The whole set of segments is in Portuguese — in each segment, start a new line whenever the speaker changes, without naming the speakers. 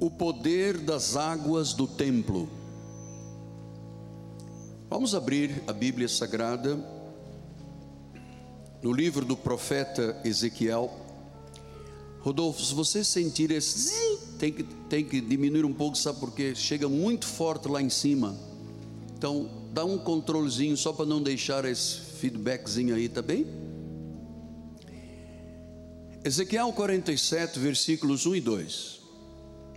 o poder das águas do templo. Vamos abrir a Bíblia Sagrada no livro do profeta Ezequiel. Rodolfo, se você sentir esse tem que, tem que diminuir um pouco, sabe porque chega muito forte lá em cima. Então, dá um controlezinho só para não deixar esse feedbackzinho aí, tá bem? Ezequiel 47, versículos 1 e 2.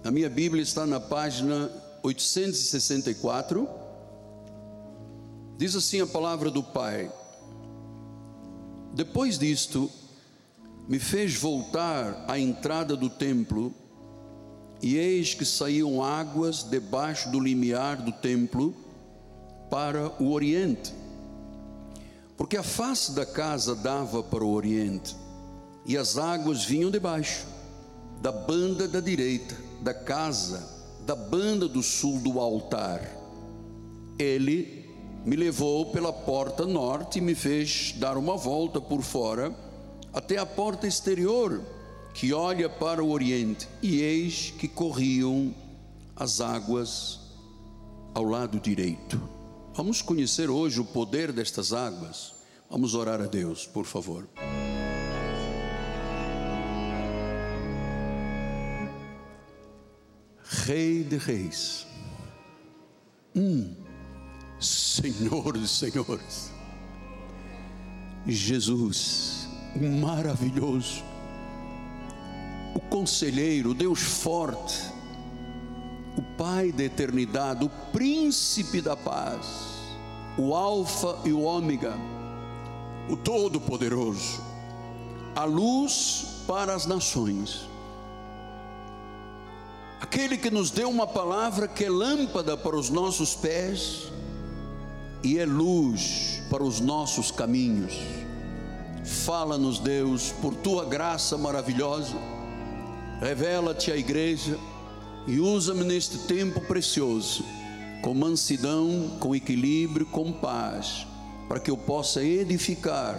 A minha Bíblia está na página 864. Diz assim a palavra do Pai: Depois disto, me fez voltar à entrada do templo, e eis que saíam águas debaixo do limiar do templo para o oriente, porque a face da casa dava para o oriente, e as águas vinham debaixo, da banda da direita, da casa, da banda do sul do altar. Ele me levou pela porta norte e me fez dar uma volta por fora até a porta exterior que olha para o oriente, e eis que corriam as águas ao lado direito. Vamos conhecer hoje o poder destas águas. Vamos orar a Deus, por favor. Rei de Reis, hum, Senhor dos Senhores, Jesus, maravilhoso, o conselheiro, o Deus forte, o Pai da eternidade, o príncipe da paz, o Alfa e o Ômega, o Todo-Poderoso, a luz para as nações aquele que nos deu uma palavra que é lâmpada para os nossos pés e é luz para os nossos caminhos. Fala-nos, Deus, por tua graça maravilhosa, revela-te à igreja e usa-me neste tempo precioso, com mansidão, com equilíbrio, com paz, para que eu possa edificar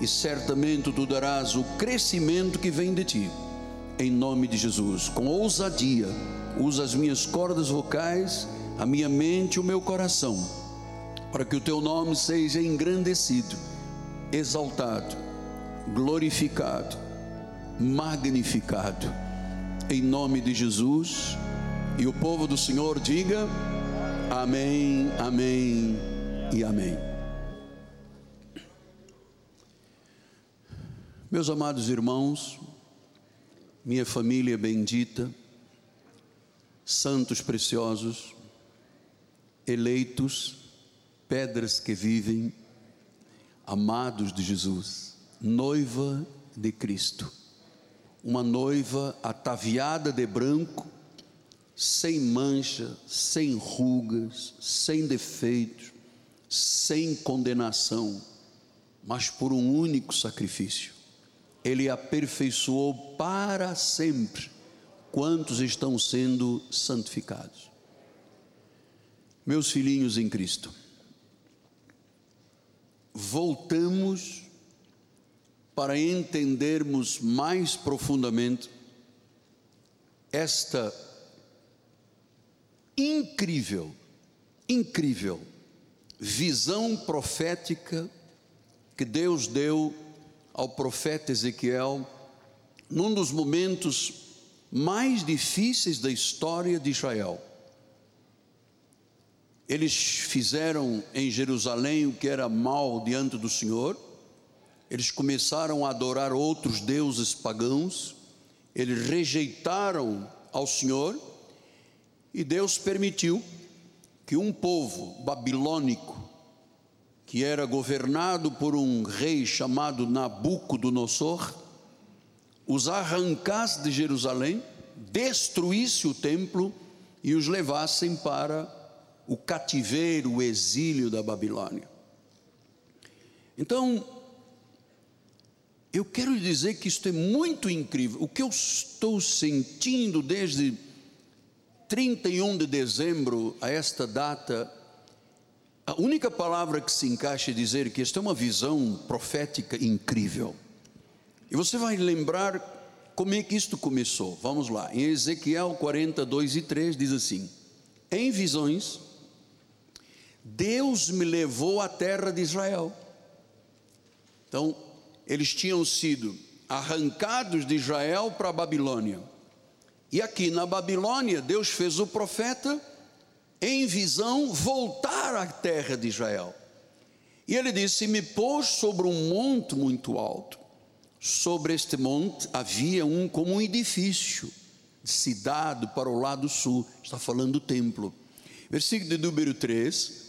e certamente tu darás o crescimento que vem de ti em nome de Jesus, com ousadia, usa as minhas cordas vocais, a minha mente e o meu coração, para que o teu nome seja engrandecido, exaltado, glorificado, magnificado, em nome de Jesus. E o povo do Senhor diga: Amém, Amém e Amém. Meus amados irmãos, minha família bendita, santos preciosos, eleitos, pedras que vivem, amados de Jesus, noiva de Cristo, uma noiva ataviada de branco, sem mancha, sem rugas, sem defeitos, sem condenação, mas por um único sacrifício ele aperfeiçoou para sempre quantos estão sendo santificados. Meus filhinhos em Cristo, voltamos para entendermos mais profundamente esta incrível, incrível visão profética que Deus deu ao profeta Ezequiel num dos momentos mais difíceis da história de Israel. Eles fizeram em Jerusalém o que era mal diante do Senhor, eles começaram a adorar outros deuses pagãos, eles rejeitaram ao Senhor, e Deus permitiu que um povo babilônico que era governado por um rei chamado Nabucodonosor, os arrancasse de Jerusalém, destruísse o templo e os levassem para o cativeiro, o exílio da Babilônia. Então, eu quero lhe dizer que isto é muito incrível. O que eu estou sentindo desde 31 de dezembro a esta data a única palavra que se encaixa é dizer que esta é uma visão profética incrível. E você vai lembrar como é que isto começou? Vamos lá, em Ezequiel 42 e 3 diz assim: Em visões, Deus me levou à terra de Israel. Então, eles tinham sido arrancados de Israel para a Babilônia. E aqui na Babilônia, Deus fez o profeta, em visão, voltar à terra de Israel. E ele disse: Me pôs sobre um monte muito alto. Sobre este monte havia um como um edifício, de cidade para o lado sul. Está falando do templo. Versículo de número 3.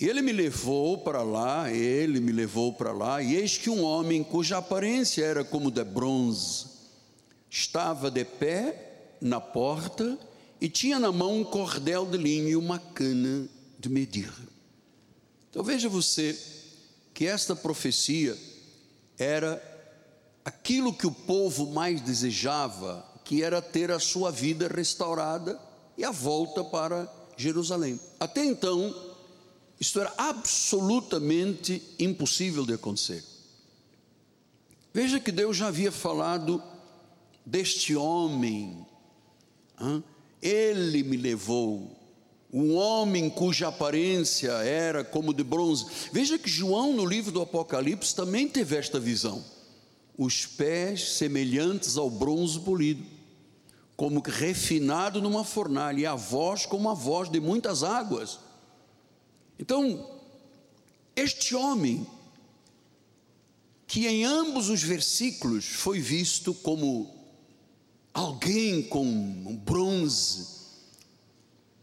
Ele me levou para lá, ele me levou para lá, e eis que um homem cuja aparência era como de bronze, estava de pé na porta e tinha na mão um cordel de linho e uma cana de medir. Então veja você que esta profecia era aquilo que o povo mais desejava, que era ter a sua vida restaurada e a volta para Jerusalém. Até então, isto era absolutamente impossível de acontecer. Veja que Deus já havia falado deste homem, ele me levou, um homem cuja aparência era como de bronze. Veja que João, no livro do Apocalipse, também teve esta visão: os pés semelhantes ao bronze polido, como que refinado numa fornalha, e a voz como a voz de muitas águas. Então, este homem, que em ambos os versículos foi visto como alguém com bronze,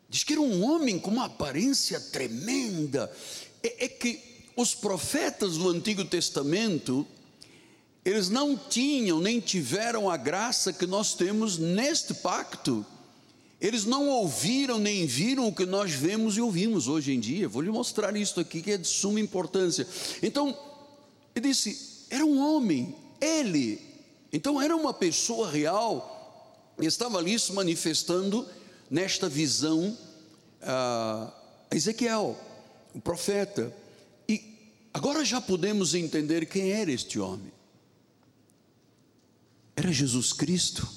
diz que era um homem com uma aparência tremenda. É, é que os profetas do Antigo Testamento, eles não tinham nem tiveram a graça que nós temos neste pacto eles não ouviram nem viram o que nós vemos e ouvimos hoje em dia. Vou lhe mostrar isso aqui que é de suma importância. Então, ele disse: era um homem, ele. Então, era uma pessoa real, estava ali se manifestando nesta visão a Ezequiel, o profeta. E agora já podemos entender quem era este homem. Era Jesus Cristo.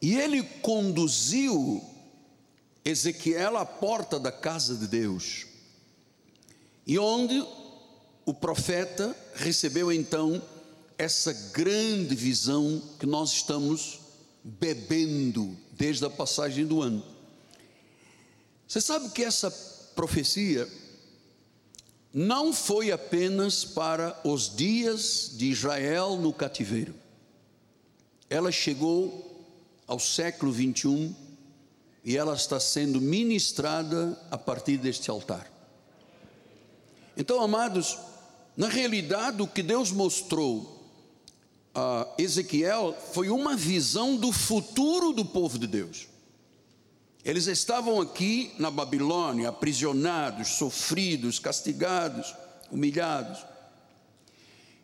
E ele conduziu Ezequiel à porta da casa de Deus, e onde o profeta recebeu então essa grande visão que nós estamos bebendo desde a passagem do ano. Você sabe que essa profecia não foi apenas para os dias de Israel no cativeiro, ela chegou ao século 21 e ela está sendo ministrada a partir deste altar. Então, amados, na realidade, o que Deus mostrou a Ezequiel foi uma visão do futuro do povo de Deus. Eles estavam aqui na Babilônia, aprisionados, sofridos, castigados, humilhados.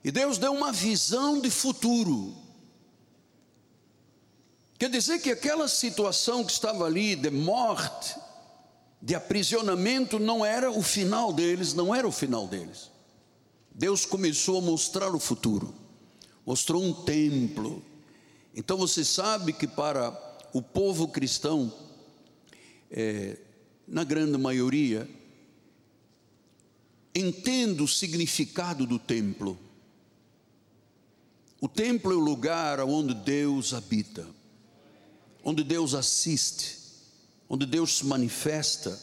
E Deus deu uma visão de futuro. Quer dizer que aquela situação que estava ali de morte, de aprisionamento, não era o final deles, não era o final deles. Deus começou a mostrar o futuro, mostrou um templo. Então você sabe que para o povo cristão, é, na grande maioria, entende o significado do templo. O templo é o lugar onde Deus habita onde Deus assiste, onde Deus se manifesta,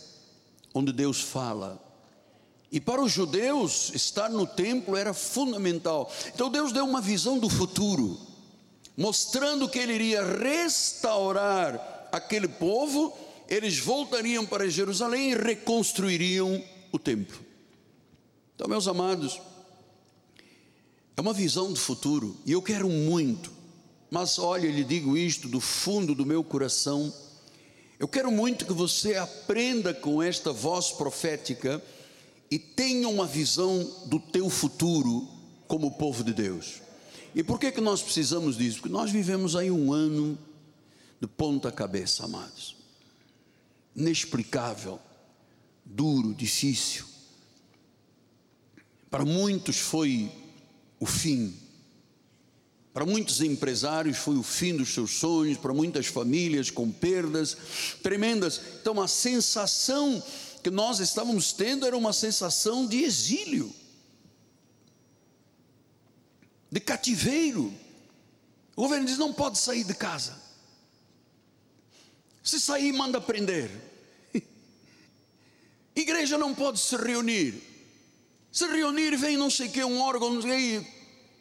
onde Deus fala. E para os judeus, estar no templo era fundamental. Então Deus deu uma visão do futuro, mostrando que Ele iria restaurar aquele povo, eles voltariam para Jerusalém e reconstruiriam o templo. Então, meus amados, é uma visão do futuro, e eu quero muito mas olha, lhe digo isto do fundo do meu coração. Eu quero muito que você aprenda com esta voz profética e tenha uma visão do teu futuro como povo de Deus. E por que que nós precisamos disso? Porque nós vivemos aí um ano de ponta cabeça, amados. Inexplicável, duro, difícil. Para muitos foi o fim Para muitos empresários foi o fim dos seus sonhos, para muitas famílias com perdas tremendas. Então a sensação que nós estávamos tendo era uma sensação de exílio, de cativeiro. O governo diz: não pode sair de casa. Se sair, manda prender. Igreja não pode se reunir. Se reunir, vem não sei o que, um órgão, que,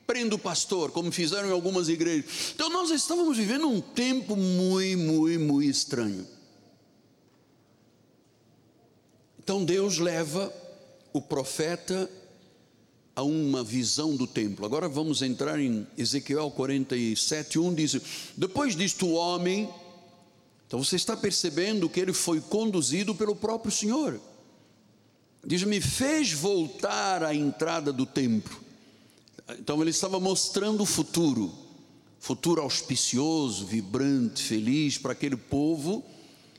prenda o pastor, como fizeram em algumas igrejas. Então nós estávamos vivendo um tempo muito, muito, muito estranho. Então Deus leva o profeta a uma visão do templo. Agora vamos entrar em Ezequiel 47, 1 diz: Depois disto o homem, então você está percebendo que ele foi conduzido pelo próprio Senhor. Diz: Me fez voltar à entrada do templo então ele estava mostrando o futuro, futuro auspicioso, vibrante, feliz para aquele povo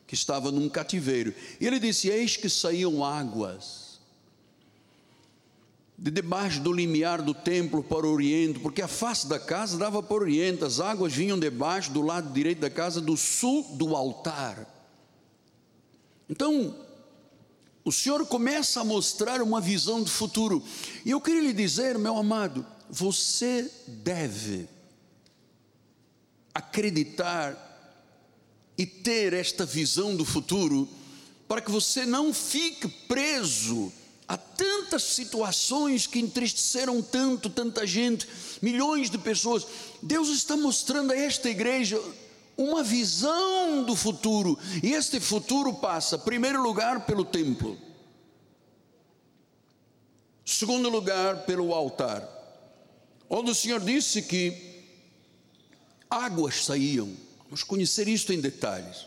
que estava num cativeiro. E ele disse: Eis que saíam águas de debaixo do limiar do templo para o oriente, porque a face da casa dava para o oriente, as águas vinham debaixo do lado direito da casa, do sul do altar. Então, o Senhor começa a mostrar uma visão do futuro. E eu queria lhe dizer, meu amado, você deve acreditar e ter esta visão do futuro, para que você não fique preso a tantas situações que entristeceram tanto, tanta gente, milhões de pessoas. Deus está mostrando a esta igreja uma visão do futuro, e este futuro passa, primeiro lugar, pelo templo, segundo lugar, pelo altar onde o Senhor disse que águas saíam. Vamos conhecer isto em detalhes.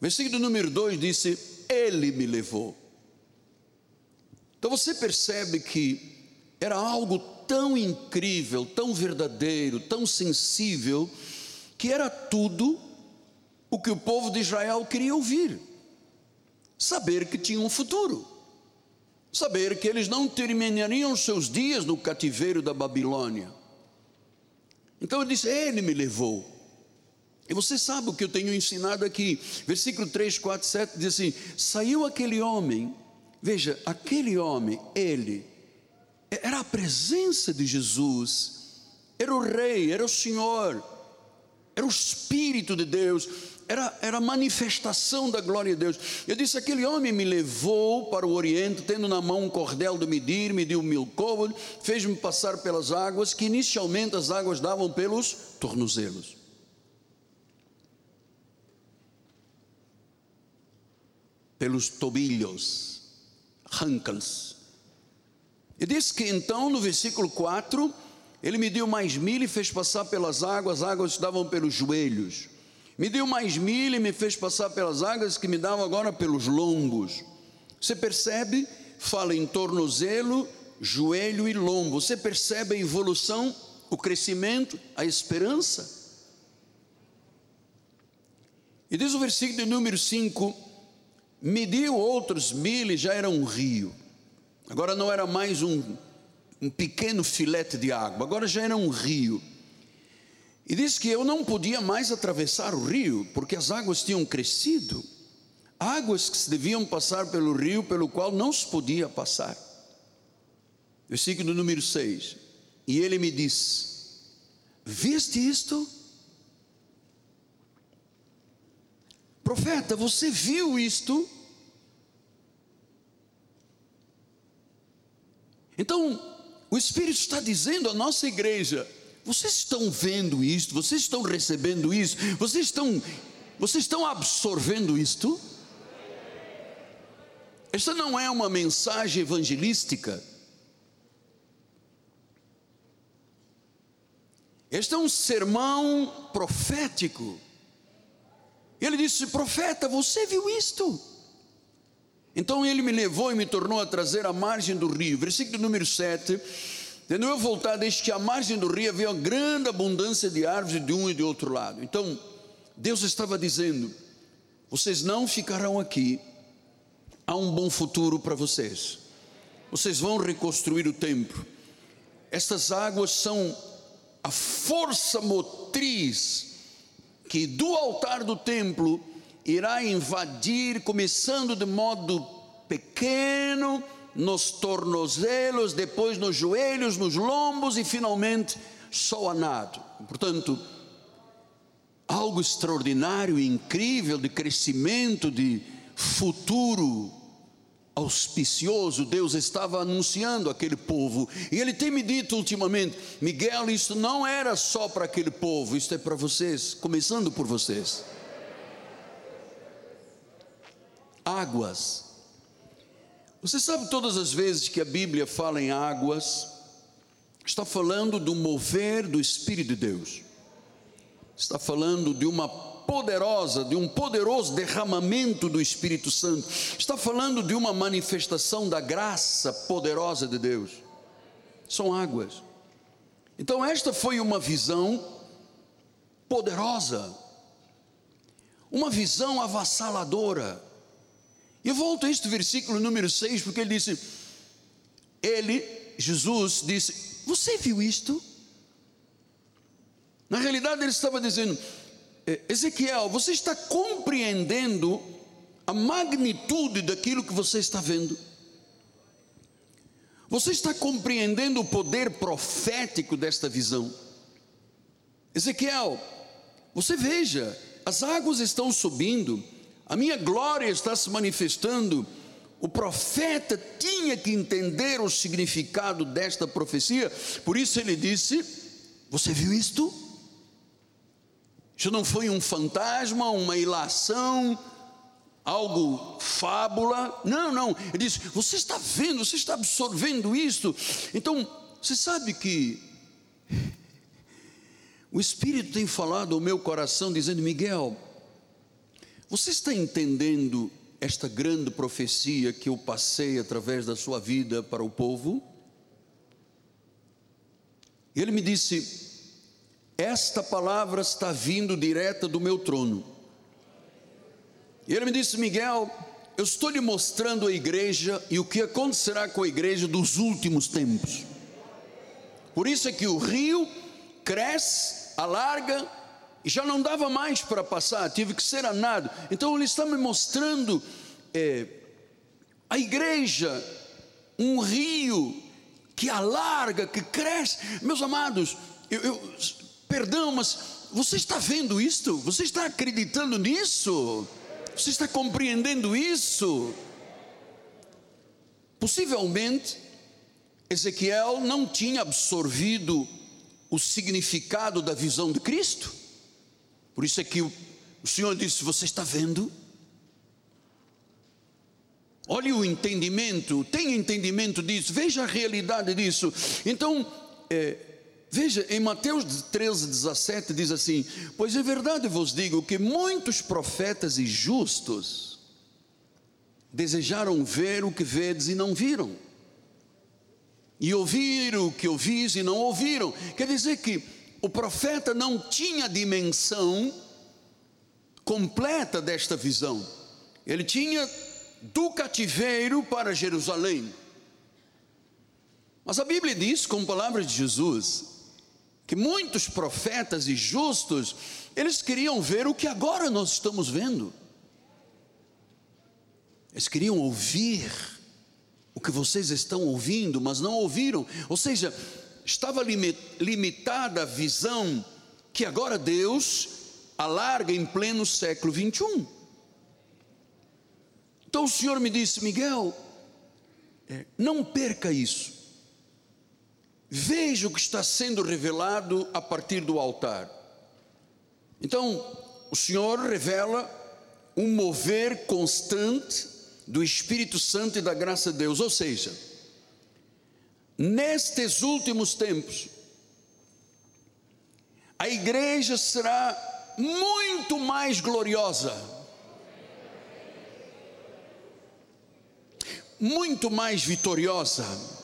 Versículo número 2 disse: Ele me levou. Então você percebe que era algo tão incrível, tão verdadeiro, tão sensível, que era tudo o que o povo de Israel queria ouvir. Saber que tinha um futuro saber que eles não terminariam seus dias no cativeiro da Babilônia. Então ele disse: Ele me levou. E você sabe o que eu tenho ensinado aqui, versículo 3, 4, 7 diz assim: Saiu aquele homem, veja, aquele homem, ele, era a presença de Jesus, era o Rei, era o Senhor, era o Espírito de Deus, era, era a manifestação da glória de Deus. Eu disse: aquele homem me levou para o Oriente, tendo na mão um cordel de medir, mediu mil côvados, fez-me passar pelas águas, que inicialmente as águas davam pelos tornozelos. Pelos tobilhos, rancals. E disse que então, no versículo 4, ele mediu mais mil e fez passar pelas águas, as águas davam pelos joelhos. Me deu mais mil e me fez passar pelas águas que me davam agora pelos lombos. Você percebe? Fala em tornozelo, joelho e lombo. Você percebe a evolução, o crescimento, a esperança? E diz o versículo de número 5: mediu outros mil e já era um rio. Agora não era mais um, um pequeno filete de água, agora já era um rio. E disse que eu não podia mais atravessar o rio, porque as águas tinham crescido. Águas que se deviam passar pelo rio, pelo qual não se podia passar. Versículo número 6. E ele me disse: Viste isto? Profeta, você viu isto? Então, o Espírito está dizendo à nossa igreja: vocês estão vendo isto? Vocês estão recebendo isso? Vocês estão, vocês estão absorvendo isto? Esta não é uma mensagem evangelística. Este é um sermão profético. Ele disse: Profeta, você viu isto? Então ele me levou e me tornou a trazer à margem do rio. Versículo número 7 de novo voltar, desde que a margem do rio havia uma grande abundância de árvores de um e de outro lado. Então, Deus estava dizendo: vocês não ficarão aqui, há um bom futuro para vocês. Vocês vão reconstruir o templo. Estas águas são a força motriz que do altar do templo irá invadir, começando de modo pequeno, nos tornozelos, depois nos joelhos, nos lombos e finalmente só. Portanto, algo extraordinário, incrível de crescimento, de futuro auspicioso Deus estava anunciando aquele povo. E ele tem me dito ultimamente: Miguel, isso não era só para aquele povo, isso é para vocês, começando por vocês. Águas. Você sabe todas as vezes que a Bíblia fala em águas, está falando do mover do Espírito de Deus, está falando de uma poderosa, de um poderoso derramamento do Espírito Santo. Está falando de uma manifestação da graça poderosa de Deus. São águas. Então, esta foi uma visão poderosa, uma visão avassaladora. E volto a este versículo número 6, porque ele disse: Ele, Jesus, disse: Você viu isto? Na realidade, ele estava dizendo: Ezequiel, você está compreendendo a magnitude daquilo que você está vendo? Você está compreendendo o poder profético desta visão? Ezequiel, você veja, as águas estão subindo, a minha glória está se manifestando. O profeta tinha que entender o significado desta profecia, por isso ele disse: Você viu isto? Isso não foi um fantasma, uma ilação, algo fábula. Não, não. Ele diz: Você está vendo, você está absorvendo isto. Então, você sabe que o Espírito tem falado ao meu coração, dizendo: Miguel, você está entendendo esta grande profecia que eu passei através da sua vida para o povo? E ele me disse: esta palavra está vindo direta do meu trono. E ele me disse, Miguel, eu estou lhe mostrando a igreja e o que acontecerá com a igreja dos últimos tempos. Por isso é que o rio cresce, alarga e já não dava mais para passar, tive que ser anado. Então ele está me mostrando é, a igreja, um rio que alarga, que cresce. Meus amados, eu, eu Perdão, mas você está vendo isto? Você está acreditando nisso? Você está compreendendo isso? Possivelmente, Ezequiel não tinha absorvido o significado da visão de Cristo. Por isso é que o, Senhor disse: Você está vendo? Olhe o entendimento, tenha entendimento disso, veja a realidade disso. Então, é, Veja, em Mateus 13, 17 diz assim: Pois é verdade vos digo que muitos profetas e justos desejaram ver o que vedes e não viram, e ouvir o que ouvis e não ouviram. Quer dizer que o profeta não tinha dimensão completa desta visão, ele tinha do cativeiro para Jerusalém. Mas a Bíblia diz, com palavras de Jesus, que muitos profetas e justos, eles queriam ver o que agora nós estamos vendo. Eles queriam ouvir o que vocês estão ouvindo, mas não ouviram. Ou seja, estava limitada a visão que agora Deus alarga em pleno século 21. Então o Senhor me disse, Miguel, é, não perca isso. Veja o que está sendo revelado a partir do altar. Então, o Senhor revela um mover constante do Espírito Santo e da graça de Deus, ou seja, nestes últimos tempos, a igreja será muito mais gloriosa, muito mais vitoriosa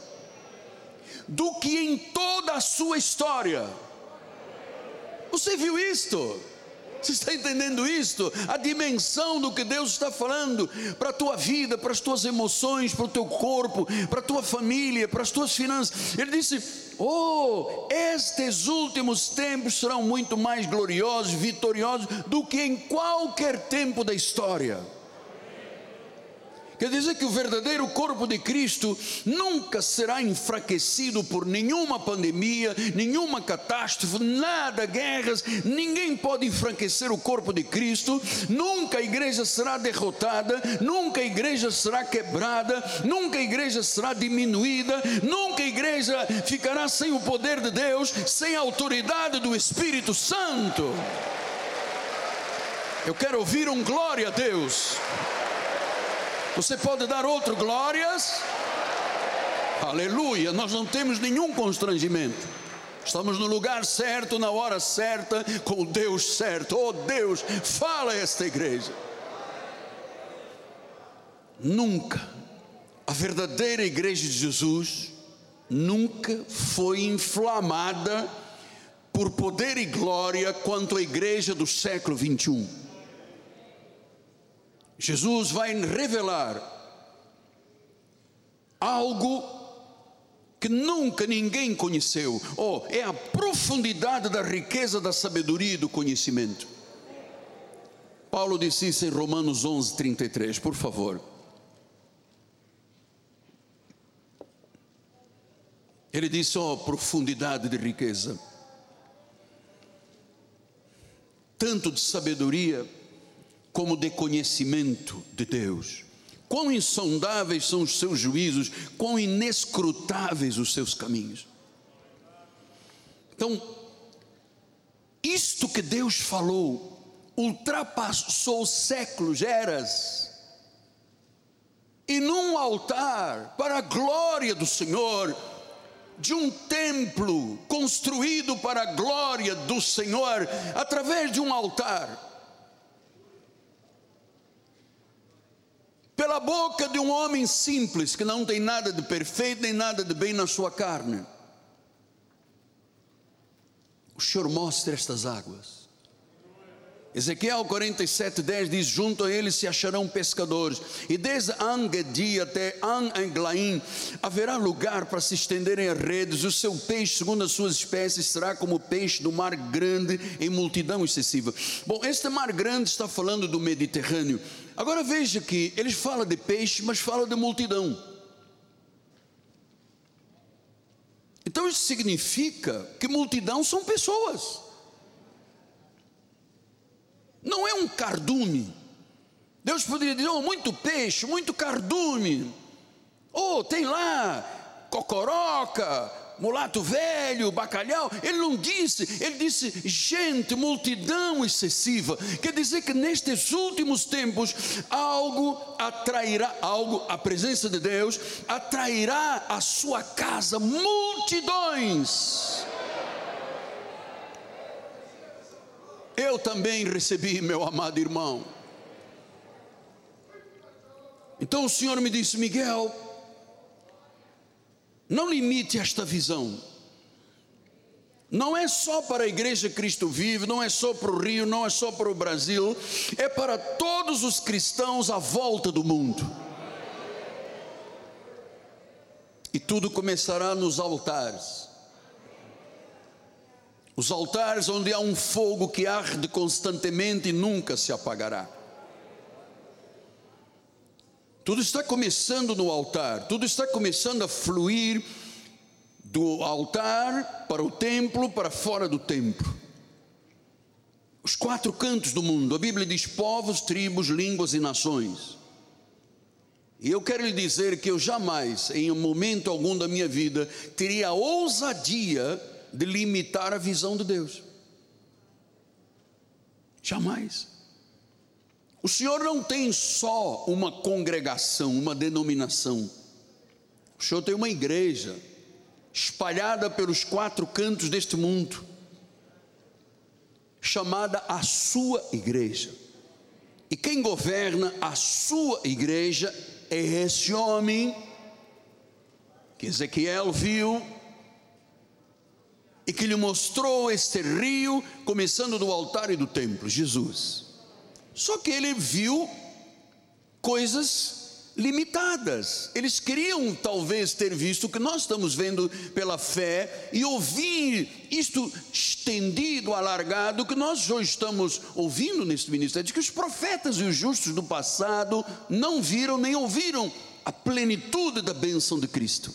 do que em toda a sua história. Você viu isto? Você está entendendo isto? A dimensão do que Deus está falando para a tua vida, para as tuas emoções, para o teu corpo, para a tua família, para as tuas finanças. Ele disse: Oh, estes últimos tempos serão muito mais gloriosos, vitoriosos do que em qualquer tempo da história. Quer dizer que o verdadeiro corpo de Cristo nunca será enfraquecido por nenhuma pandemia, nenhuma catástrofe, nada, guerras, ninguém pode enfraquecer o corpo de Cristo, nunca a igreja será derrotada, nunca a igreja será quebrada, nunca a igreja será diminuída, nunca a igreja ficará sem o poder de Deus, sem a autoridade do Espírito Santo. Eu quero ouvir um glória a Deus. Você pode dar outro glórias? Aleluia, nós não temos nenhum constrangimento. Estamos no lugar certo, na hora certa, com o Deus certo. Oh Deus, fala a esta igreja. Nunca, a verdadeira igreja de Jesus, nunca foi inflamada por poder e glória quanto a igreja do século 21. Jesus vai revelar algo que nunca ninguém conheceu, oh, é a profundidade da riqueza da sabedoria e do conhecimento. Paulo disse isso em Romanos 11, 33, por favor. Ele disse: Ó, oh, profundidade de riqueza, tanto de sabedoria, como de conhecimento de Deus. Quão insondáveis são os seus juízos, quão inescrutáveis os seus caminhos. Então, isto que Deus falou ultrapassou séculos, eras, e num altar, para a glória do Senhor, de um templo construído para a glória do Senhor, através de um altar, pela boca de um homem simples que não tem nada de perfeito nem nada de bem na sua carne. O Senhor mostra estas águas. Ezequiel 47:10 diz: Junto a eles se acharão pescadores, e desde Angedi até An-Englaim haverá lugar para se estenderem as redes. O seu peixe, segundo as suas espécies, será como o peixe do mar grande em multidão excessiva. Bom, este mar grande está falando do Mediterrâneo. Agora veja que eles falam de peixe, mas falam de multidão. Então isso significa que multidão são pessoas. Não é um cardume. Deus poderia dizer, oh, muito peixe, muito cardume. Oh, tem lá cocoroca, mulato velho, bacalhau. Ele não disse, ele disse gente, multidão excessiva. Quer dizer que nestes últimos tempos algo atrairá, algo, a presença de Deus atrairá a sua casa multidões. Eu também recebi, meu amado irmão. Então o Senhor me disse, Miguel, não limite esta visão. Não é só para a igreja Cristo Vive, não é só para o Rio, não é só para o Brasil, é para todos os cristãos à volta do mundo. E tudo começará nos altares. Os altares onde há um fogo que arde constantemente e nunca se apagará. Tudo está começando no altar, tudo está começando a fluir do altar para o templo, para fora do templo. Os quatro cantos do mundo, a Bíblia diz povos, tribos, línguas e nações. E eu quero lhe dizer que eu jamais, em um momento algum da minha vida, teria a ousadia de limitar a visão de Deus. Jamais. O Senhor não tem só uma congregação, uma denominação. O Senhor tem uma igreja espalhada pelos quatro cantos deste mundo, chamada a sua igreja. E quem governa a sua igreja é esse homem que Ezequiel viu e que lhe mostrou este rio, começando do altar e do templo, Jesus. Só que ele viu coisas limitadas. Eles queriam talvez ter visto o que nós estamos vendo pela fé e ouvir isto estendido, alargado, que nós hoje estamos ouvindo neste ministério, de que os profetas e os justos do passado não viram nem ouviram a plenitude da bênção de Cristo.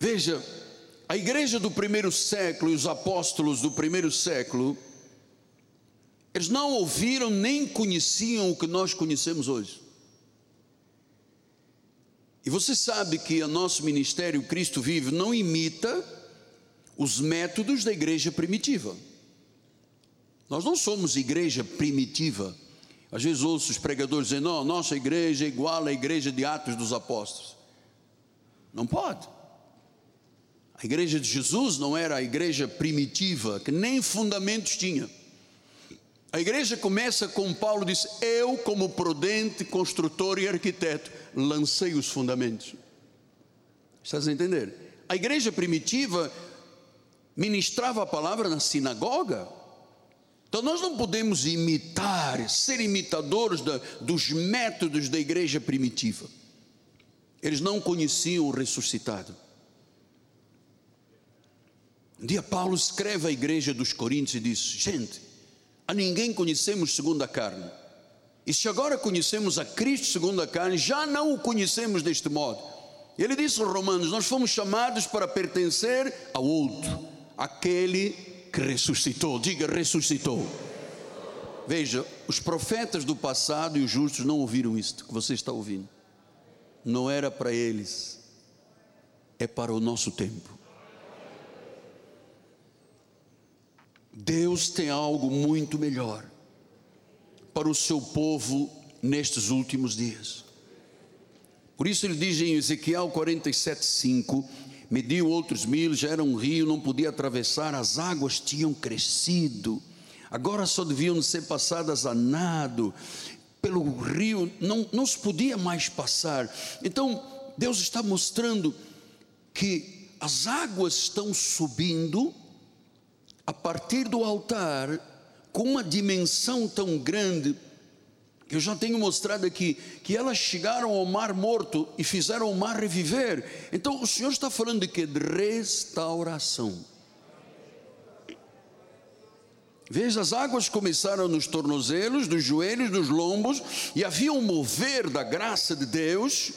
Veja, a igreja do primeiro século e os apóstolos do primeiro século eles não ouviram nem conheciam o que nós conhecemos hoje. E você sabe que o nosso ministério Cristo Vive não imita os métodos da igreja primitiva. Nós não somos igreja primitiva. Às vezes ouço os pregadores dizendo: não, nossa igreja é igual à igreja de Atos dos Apóstolos. Não pode. A igreja de Jesus não era a igreja primitiva, que nem fundamentos tinha. A igreja começa com Paulo diz: Eu, como prudente construtor e arquiteto, lancei os fundamentos. Estás a entender? A igreja primitiva ministrava a palavra na sinagoga. Então nós não podemos imitar, ser imitadores da, dos métodos da igreja primitiva. Eles não conheciam o ressuscitado. Um dia Paulo escreve à igreja dos Coríntios e diz: Gente, a ninguém conhecemos segundo a carne. E se agora conhecemos a Cristo segundo a carne, já não o conhecemos deste modo. Ele disse aos Romanos: Nós fomos chamados para pertencer ao outro, aquele que ressuscitou. Diga, ressuscitou. Veja, os profetas do passado e os justos não ouviram isto que você está ouvindo. Não era para eles, é para o nosso tempo. Deus tem algo muito melhor para o seu povo nestes últimos dias. Por isso ele diz em Ezequiel 47:5, mediu outros mil, já era um rio, não podia atravessar, as águas tinham crescido, agora só deviam ser passadas a nado, pelo rio não, não se podia mais passar. Então Deus está mostrando que as águas estão subindo, a partir do altar, com uma dimensão tão grande, que eu já tenho mostrado aqui, que elas chegaram ao mar morto e fizeram o mar reviver. Então o Senhor está falando de que? De restauração. Veja, as águas começaram nos tornozelos, nos joelhos, nos lombos, e havia um mover da graça de Deus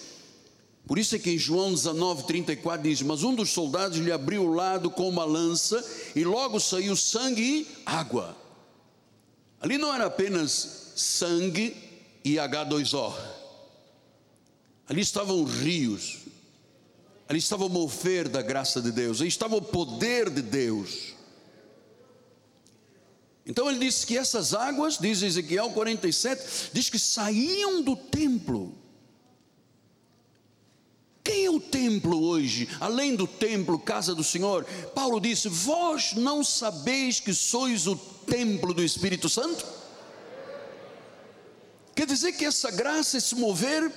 por isso é que em João 19, 34 diz: Mas um dos soldados lhe abriu o lado com uma lança, e logo saiu sangue e água. Ali não era apenas sangue e H2O, ali estavam rios, ali estava o mover da graça de Deus, ali estava o poder de Deus. Então ele disse que essas águas, diz Ezequiel 47, diz que saíam do templo. Quem é o templo hoje? Além do templo, casa do Senhor, Paulo disse: Vós não sabeis que sois o templo do Espírito Santo? Quer dizer que essa graça, esse mover,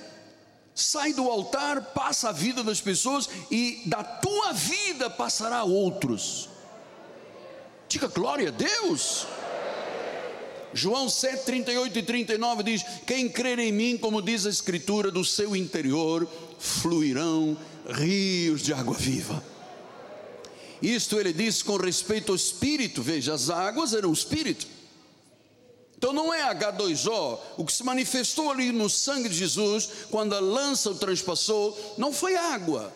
sai do altar, passa a vida das pessoas e da tua vida passará a outros. Diga glória a Deus. João 7, 38 e 39 diz: Quem crer em mim, como diz a Escritura, do seu interior fluirão rios de água viva. Isto ele diz com respeito ao Espírito, veja, as águas eram o Espírito. Então não é H2O, o que se manifestou ali no sangue de Jesus, quando a lança o transpassou, não foi água,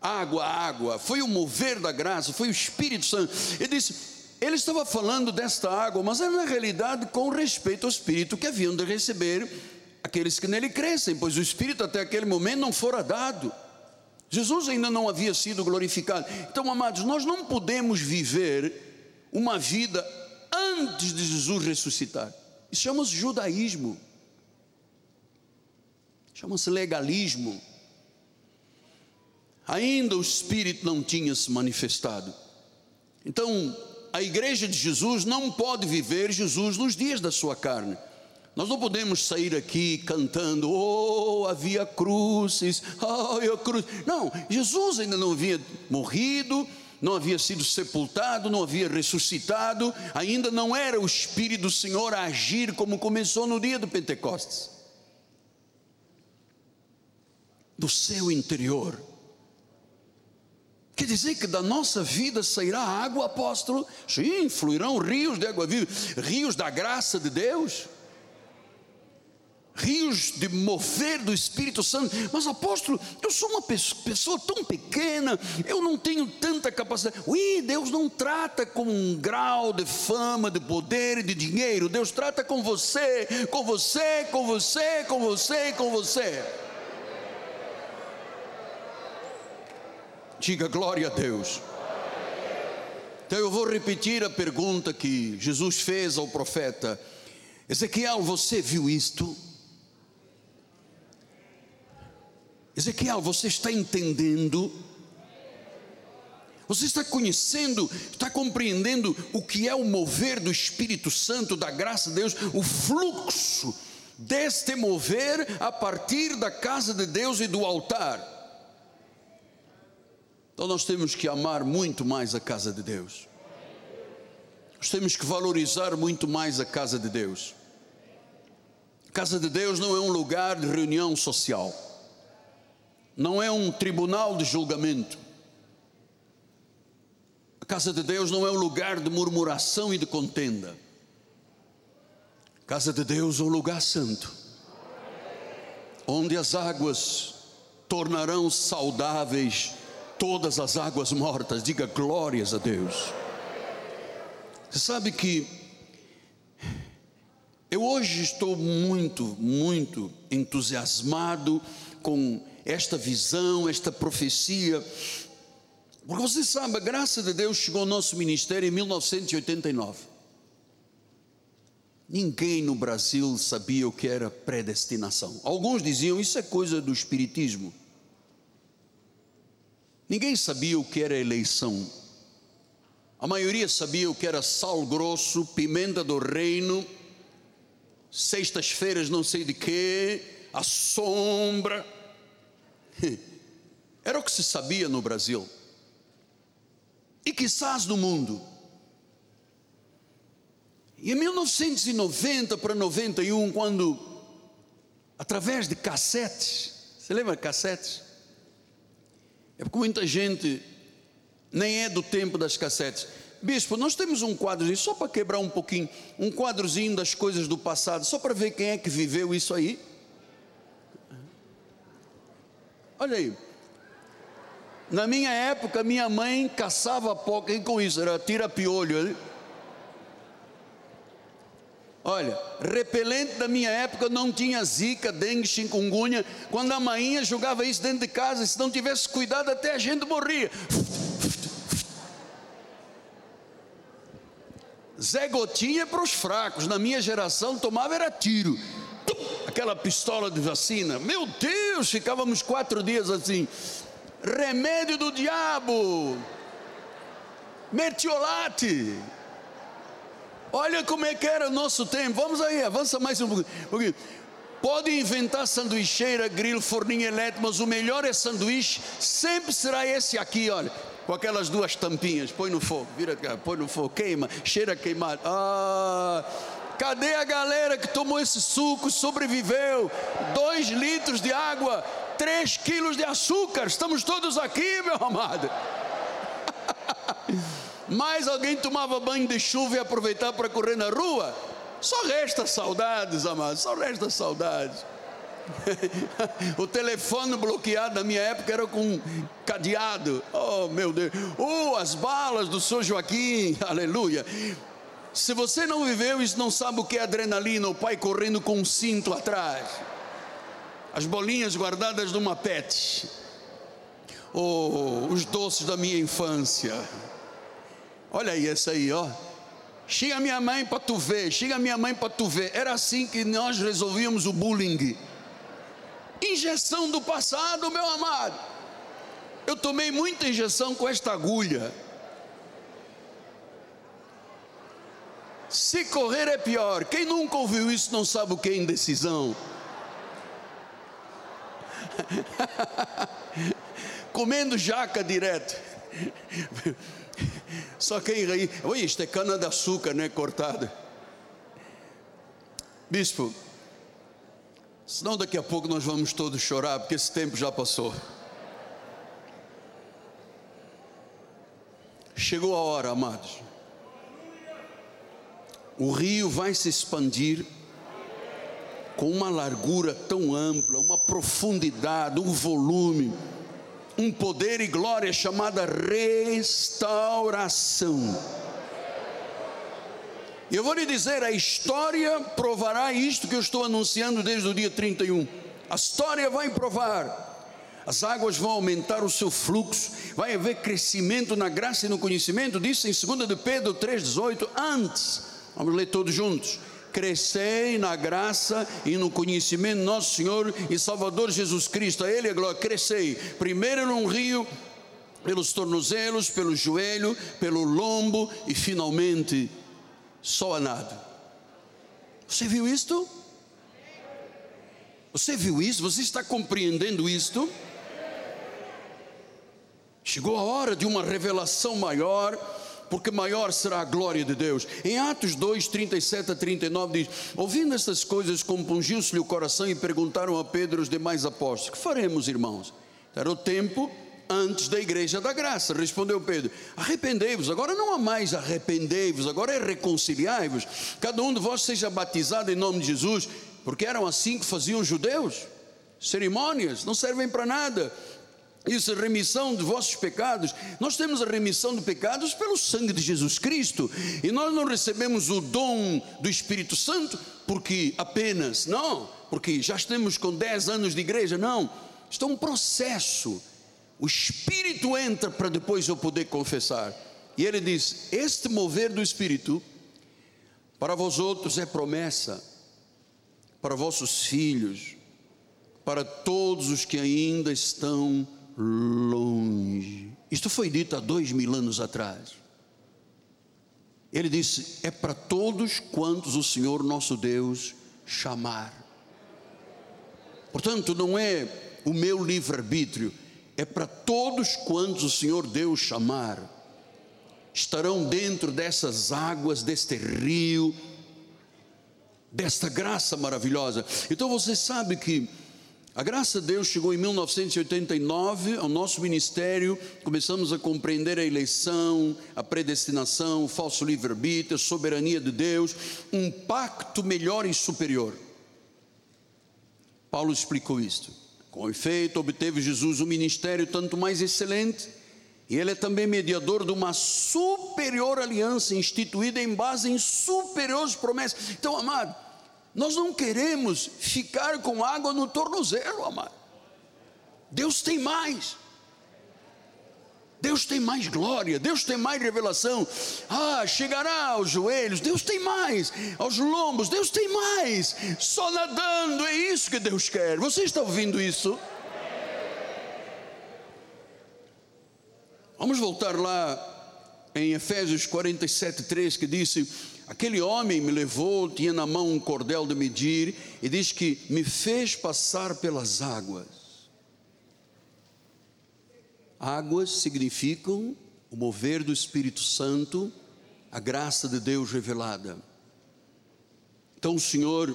água, água, foi o mover da graça, foi o Espírito Santo. Ele disse: ele estava falando desta água, mas era na realidade com respeito ao Espírito que haviam de receber aqueles que nele crescem, pois o Espírito até aquele momento não fora dado. Jesus ainda não havia sido glorificado. Então, amados, nós não podemos viver uma vida antes de Jesus ressuscitar. Isso chama-se judaísmo, chama-se legalismo. Ainda o Espírito não tinha se manifestado. Então, a igreja de Jesus não pode viver Jesus nos dias da sua carne. Nós não podemos sair aqui cantando, oh, havia cruzes, oh, a cruz. Não, Jesus ainda não havia morrido, não havia sido sepultado, não havia ressuscitado, ainda não era o Espírito do Senhor a agir como começou no dia do Pentecostes. Do seu interior. Quer dizer que da nossa vida sairá água, apóstolo? Sim, fluirão rios de água viva, rios da graça de Deus rios de mover do Espírito Santo. Mas apóstolo, eu sou uma pessoa tão pequena, eu não tenho tanta capacidade. Ui, Deus não trata com um grau de fama, de poder e de dinheiro. Deus trata com você, com você, com você, com você, com você. Diga glória a Deus. Então eu vou repetir a pergunta que Jesus fez ao profeta. Ezequiel, você viu isto? Ezequiel, você está entendendo? Você está conhecendo, está compreendendo o que é o mover do Espírito Santo, da graça de Deus, o fluxo deste mover a partir da casa de Deus e do altar. Então nós temos que amar muito mais a casa de Deus. Nós temos que valorizar muito mais a casa de Deus. A casa de Deus não é um lugar de reunião social não é um tribunal de julgamento. A casa de Deus não é um lugar de murmuração e de contenda. A casa de Deus é um lugar santo, onde as águas tornarão saudáveis todas as águas mortas. Diga glórias a Deus. Você sabe que eu hoje estou muito, muito entusiasmado com esta visão, esta profecia. Porque você sabe, a graça de Deus chegou ao nosso ministério em 1989. Ninguém no Brasil sabia o que era predestinação. Alguns diziam isso é coisa do espiritismo. Ninguém sabia o que era eleição. A maioria sabia o que era sal grosso, pimenta do reino, sextas-feiras não sei de quê, a sombra. Era o que se sabia no Brasil. E quizás no mundo. E em 1990 para 91, quando, através de cassetes, você lembra cassetes? É porque muita gente nem é do tempo das cassetes. Bispo, nós temos um quadrozinho, só para quebrar um pouquinho, um quadrozinho das coisas do passado, só para ver quem é que viveu isso aí. Olha aí. Na minha época, minha mãe caçava pouco com isso, era tira-piolho. Olha, repelente da minha época não tinha zika, dengue, chikungunya. Quando a mãinha jogava isso dentro de casa, se não tivesse cuidado, até a gente morria. Zé Gotinha é para os fracos. Na minha geração, tomava era tiro aquela pistola de vacina. Meu Deus, ficávamos quatro dias assim. Remédio do diabo, mertiolate. Olha como é que era o nosso tempo. Vamos aí, avança mais um pouquinho. Pode inventar sanduicheira, grilo, forninho elétrico, mas o melhor é sanduíche. Sempre será esse aqui, olha com aquelas duas tampinhas, põe no fogo, vira cá, põe no fogo, queima, cheira queimado. Ah, Cadê a galera que tomou esse suco, sobreviveu? Dois litros de água, três quilos de açúcar. Estamos todos aqui, meu amado. Mais alguém tomava banho de chuva e aproveitava para correr na rua? Só resta saudades, amados, só resta saudades. o telefone bloqueado na minha época era com cadeado. Oh, meu Deus. Oh, as balas do São Joaquim. Aleluia. Se você não viveu isso, não sabe o que é adrenalina, o pai correndo com um cinto atrás, as bolinhas guardadas numa pet, oh, os doces da minha infância. Olha aí essa aí, ó. Chega minha mãe para tu ver, chega minha mãe para tu ver. Era assim que nós resolvíamos o bullying. Injeção do passado, meu amado. Eu tomei muita injeção com esta agulha. Se correr é pior. Quem nunca ouviu isso não sabe o que é indecisão. Comendo jaca direto. Só quem ri. Oi, isto é cana de açúcar, né? Cortada. Bispo, senão daqui a pouco nós vamos todos chorar, porque esse tempo já passou. Chegou a hora, amados. O rio vai se expandir com uma largura tão ampla, uma profundidade, um volume, um poder e glória chamada restauração. E eu vou lhe dizer, a história provará isto que eu estou anunciando desde o dia 31. A história vai provar as águas vão aumentar o seu fluxo, vai haver crescimento na graça e no conhecimento, disse em 2 de Pedro 3,18, antes, vamos ler todos juntos, crescei na graça e no conhecimento de nosso Senhor e Salvador Jesus Cristo, a Ele a glória, crescei, primeiro num rio, pelos tornozelos, pelo joelho, pelo lombo e finalmente só a nada. Você viu isto? Você viu isso? Você está compreendendo isto? Chegou a hora de uma revelação maior, porque maior será a glória de Deus. Em Atos 2, 37 a 39 diz: Ouvindo estas coisas, compungiu-se-lhe o coração e perguntaram a Pedro os demais apóstolos: Que faremos, irmãos? Era o tempo antes da igreja da graça. Respondeu Pedro: Arrependei-vos, agora não há mais arrependei-vos, agora é reconciliai-vos. Cada um de vós seja batizado em nome de Jesus, porque eram assim que faziam os judeus. Cerimônias não servem para nada isso, remissão de vossos pecados. Nós temos a remissão de pecados pelo sangue de Jesus Cristo. E nós não recebemos o dom do Espírito Santo porque apenas, não, porque já estamos com 10 anos de igreja, não. Isto é um processo. O Espírito entra para depois eu poder confessar. E ele diz: Este mover do Espírito para vós outros é promessa, para vossos filhos, para todos os que ainda estão longe. Isto foi dito há dois mil anos atrás. Ele disse: É para todos quantos o Senhor nosso Deus chamar. Portanto, não é o meu livre-arbítrio, é para todos quantos o Senhor Deus chamar. Estarão dentro dessas águas, deste rio, desta graça maravilhosa. Então você sabe que a graça de Deus chegou em 1989 ao nosso ministério, começamos a compreender a eleição, a predestinação, o falso livre-arbítrio, a soberania de Deus, um pacto melhor e superior. Paulo explicou isto. Com efeito, obteve Jesus um ministério tanto mais excelente, e ele é também mediador de uma superior aliança instituída em base em superiores promessas. Então, amado, nós não queremos ficar com água no tornozelo, amado. Deus tem mais. Deus tem mais glória, Deus tem mais revelação. Ah, chegará aos joelhos, Deus tem mais. Aos lombos, Deus tem mais. Só nadando, é isso que Deus quer. Você está ouvindo isso? Vamos voltar lá em Efésios 47, 3, que disse: Aquele homem me levou, tinha na mão um cordel de medir, e diz que me fez passar pelas águas. Águas significam o mover do Espírito Santo, a graça de Deus revelada. Então o Senhor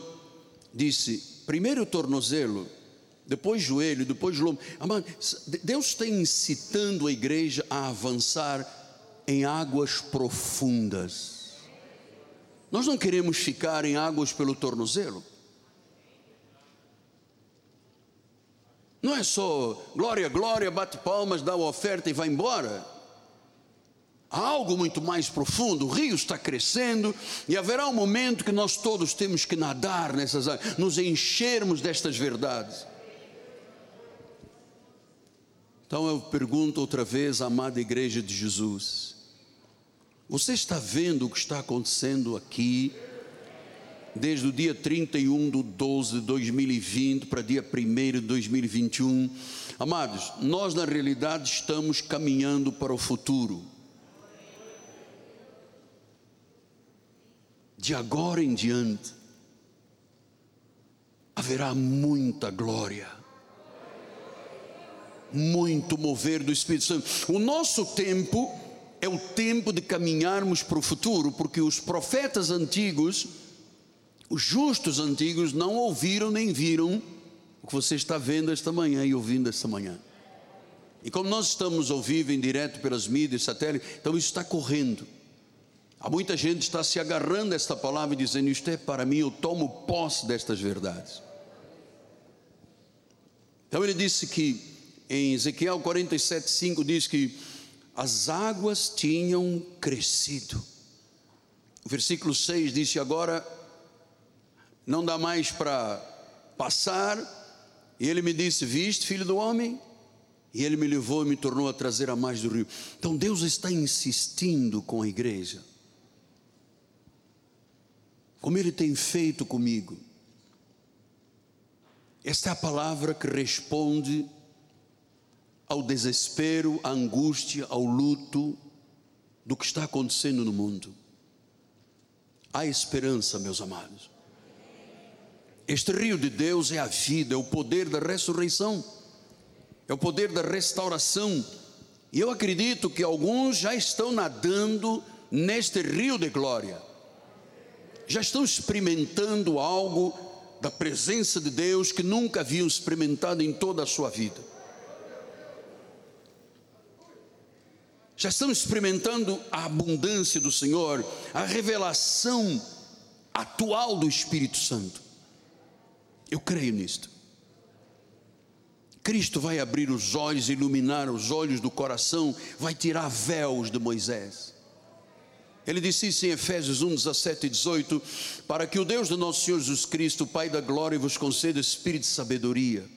disse: primeiro o tornozelo, depois joelho, depois lombo. Deus está incitando a igreja a avançar em águas profundas. Nós não queremos ficar em águas pelo tornozelo. Não é só glória, glória, bate palmas, dá a oferta e vai embora. Há algo muito mais profundo. O rio está crescendo e haverá um momento que nós todos temos que nadar nessas águas, nos enchermos destas verdades. Então eu pergunto outra vez, amada igreja de Jesus, você está vendo o que está acontecendo aqui? Desde o dia 31 de 12 de 2020 para dia 1 de 2021. Amados, nós na realidade estamos caminhando para o futuro. de agora em diante, haverá muita glória, muito mover do Espírito Santo. O nosso tempo é o tempo de caminharmos para o futuro, porque os profetas antigos, os justos antigos, não ouviram nem viram o que você está vendo esta manhã e ouvindo esta manhã. E como nós estamos ao vivo, em direto pelas mídias, satélite, então isso está correndo. Há muita gente que está se agarrando a esta palavra e dizendo: Isto é para mim, eu tomo posse destas verdades. Então ele disse que em Ezequiel 47,5 diz que as águas tinham crescido. O versículo 6 disse: Agora não dá mais para passar. E ele me disse: Viste, filho do homem? E ele me levou e me tornou a trazer a mais do rio. Então Deus está insistindo com a igreja. Como ele tem feito comigo. Esta é a palavra que responde ao desespero, à angústia, ao luto do que está acontecendo no mundo. Há esperança, meus amados. Este rio de Deus é a vida, é o poder da ressurreição é o poder da restauração. E eu acredito que alguns já estão nadando neste rio de glória, já estão experimentando algo da presença de Deus que nunca haviam experimentado em toda a sua vida. Já estão experimentando a abundância do Senhor, a revelação atual do Espírito Santo. Eu creio nisto. Cristo vai abrir os olhos, iluminar os olhos do coração, vai tirar véus de Moisés. Ele disse isso em Efésios 1, 17 e 18: Para que o Deus do nosso Senhor Jesus Cristo, Pai da glória, vos conceda espírito de sabedoria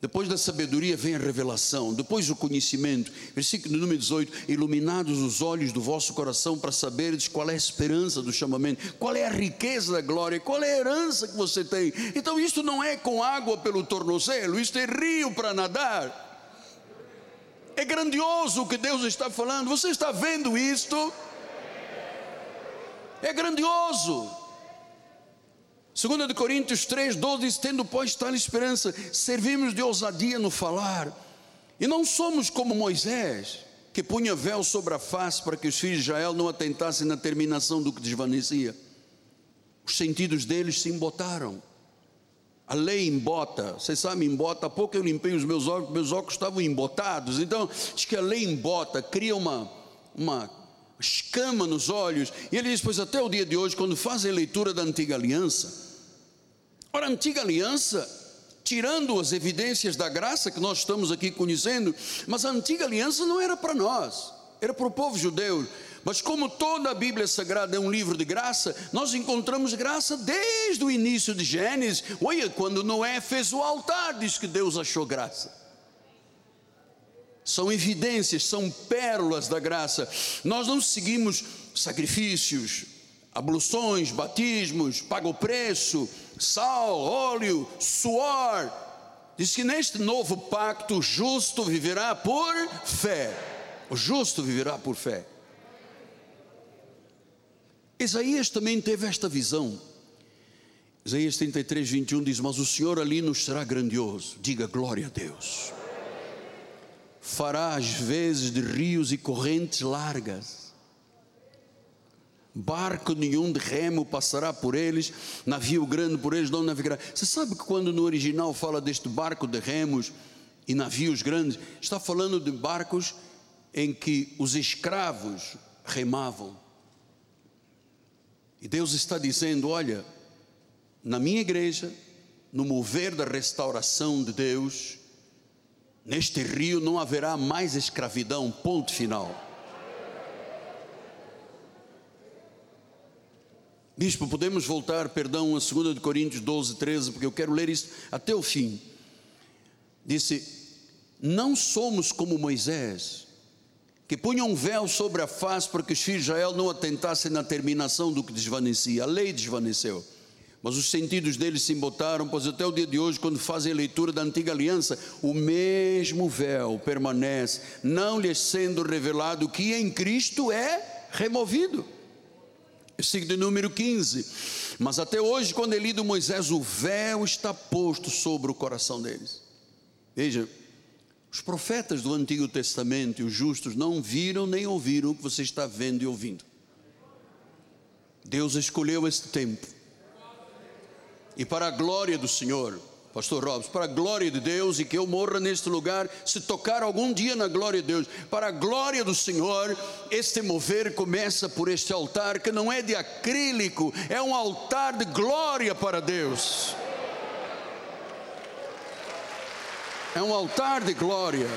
depois da sabedoria vem a revelação, depois o conhecimento. Versículo número 18: Iluminados os olhos do vosso coração para saberes qual é a esperança do chamamento, qual é a riqueza da glória, qual é a herança que você tem. Então, isto não é com água pelo tornozelo, isto é rio para nadar. É grandioso o que Deus está falando. Você está vendo isto? É grandioso. 2 Coríntios 3, 12 diz: Tendo, pois, tal esperança, servimos de ousadia no falar, e não somos como Moisés, que punha véu sobre a face para que os filhos de Israel não atentassem na terminação do que desvanecia. Os sentidos deles se embotaram. A lei embota, vocês sabem, embota. Há pouco eu limpei os meus óculos, meus óculos estavam embotados. Então, diz que a lei embota, cria uma, uma escama nos olhos. E ele diz: Pois até o dia de hoje, quando fazem leitura da antiga aliança, Ora, a antiga aliança, tirando as evidências da graça que nós estamos aqui conhecendo, mas a antiga aliança não era para nós, era para o povo judeu. Mas como toda a Bíblia Sagrada é um livro de graça, nós encontramos graça desde o início de Gênesis. Olha, quando Noé fez o altar, diz que Deus achou graça. São evidências, são pérolas da graça. Nós não seguimos sacrifícios, abluções, batismos, paga o preço, sal, óleo, suor. Diz que neste novo pacto o justo viverá por fé. O justo viverá por fé. Isaías também teve esta visão. Isaías 33, 21 diz: Mas o Senhor ali nos será grandioso. Diga glória a Deus. Fará as vezes de rios e correntes largas barco nenhum de remo passará por eles, navio grande por eles não navegará. Você sabe que quando no original fala deste barco de remos e navios grandes, está falando de barcos em que os escravos remavam. E Deus está dizendo: olha, na minha igreja, no mover da restauração de Deus, neste rio não haverá mais escravidão, ponto final. Bispo, podemos voltar, perdão, a 2 Coríntios 12, 13, porque eu quero ler isso até o fim. Disse: Não somos como Moisés, que punha um véu sobre a face para que os filhos de Israel não atentassem na terminação do que desvanecia. A lei desvaneceu, mas os sentidos deles se embotaram, pois até o dia de hoje, quando fazem a leitura da antiga aliança, o mesmo véu permanece, não lhes sendo revelado que em Cristo é removido. Versículo número 15. Mas até hoje, quando é lido Moisés, o véu está posto sobre o coração deles. Veja, os profetas do Antigo Testamento e os justos não viram nem ouviram o que você está vendo e ouvindo. Deus escolheu este tempo. E para a glória do Senhor, Pastor Robson, para a glória de Deus e que eu morra neste lugar, se tocar algum dia na glória de Deus, para a glória do Senhor, este mover começa por este altar que não é de acrílico, é um altar de glória para Deus. É um altar de glória.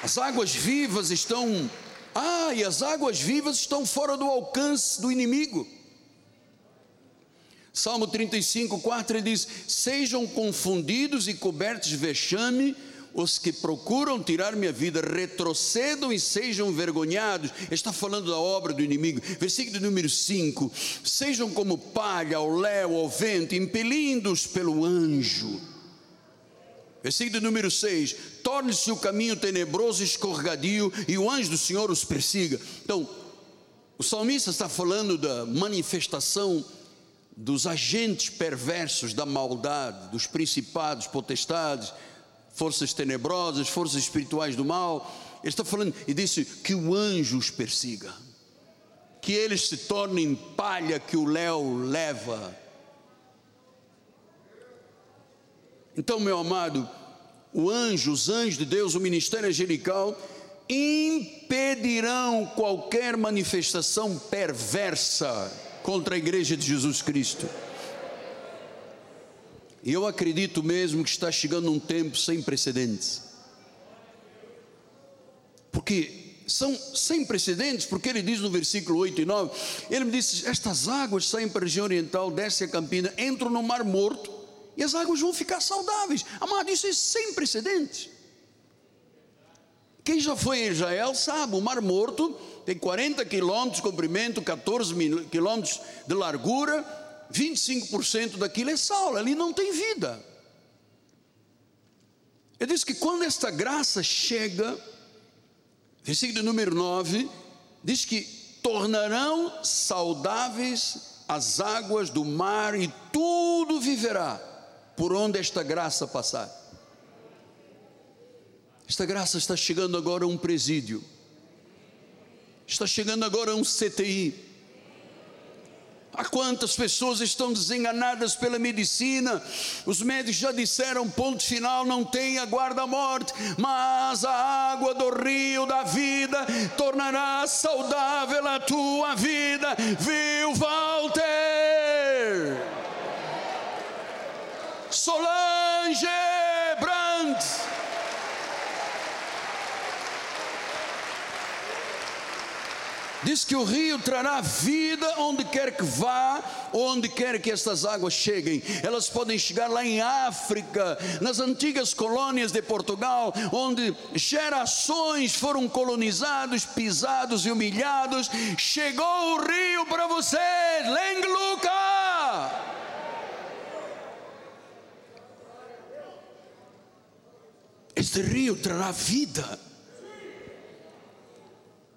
As águas vivas estão, ah, e as águas vivas estão fora do alcance do inimigo. Salmo 35, 4 ele diz: Sejam confundidos e cobertos de vexame os que procuram tirar minha vida, retrocedam e sejam envergonhados. Ele está falando da obra do inimigo. Versículo número 5: Sejam como palha ao léu, ao vento, impelindo-os pelo anjo. Versículo número 6: Torne-se o caminho tenebroso escorregadio, e o anjo do Senhor os persiga. Então, o salmista está falando da manifestação dos agentes perversos da maldade, dos principados, potestades, forças tenebrosas, forças espirituais do mal. Ele está falando e disse que o anjo os persiga, que eles se tornem palha que o léu leva. Então, meu amado, o anjo, os anjos de Deus, o ministério angelical, impedirão qualquer manifestação perversa contra a igreja de Jesus Cristo. E eu acredito mesmo que está chegando um tempo sem precedentes. Porque são sem precedentes, porque ele diz no versículo 8 e 9: ele me disse, estas águas saem para a região oriental, descem a campina, entram no mar morto, e as águas vão ficar saudáveis. Amado, isso é sem precedentes. Quem já foi em Israel sabe, o Mar Morto tem 40 quilômetros de comprimento, 14 quilômetros de largura, 25% daquilo é sal, ali não tem vida. Ele diz que quando esta graça chega, versículo número 9, diz que tornarão saudáveis as águas do mar e tudo viverá por onde esta graça passar. Esta graça está chegando agora a um presídio, está chegando agora um CTI. Há quantas pessoas estão desenganadas pela medicina? Os médicos já disseram: ponto final, não tem a guarda-morte, mas a água do rio da vida tornará saudável a tua vida. Viu, Walter? Solange Diz que o rio trará vida onde quer que vá, onde quer que estas águas cheguem. Elas podem chegar lá em África, nas antigas colônias de Portugal, onde gerações foram colonizados, pisados e humilhados. Chegou o rio para você, Lengluca! Este rio trará vida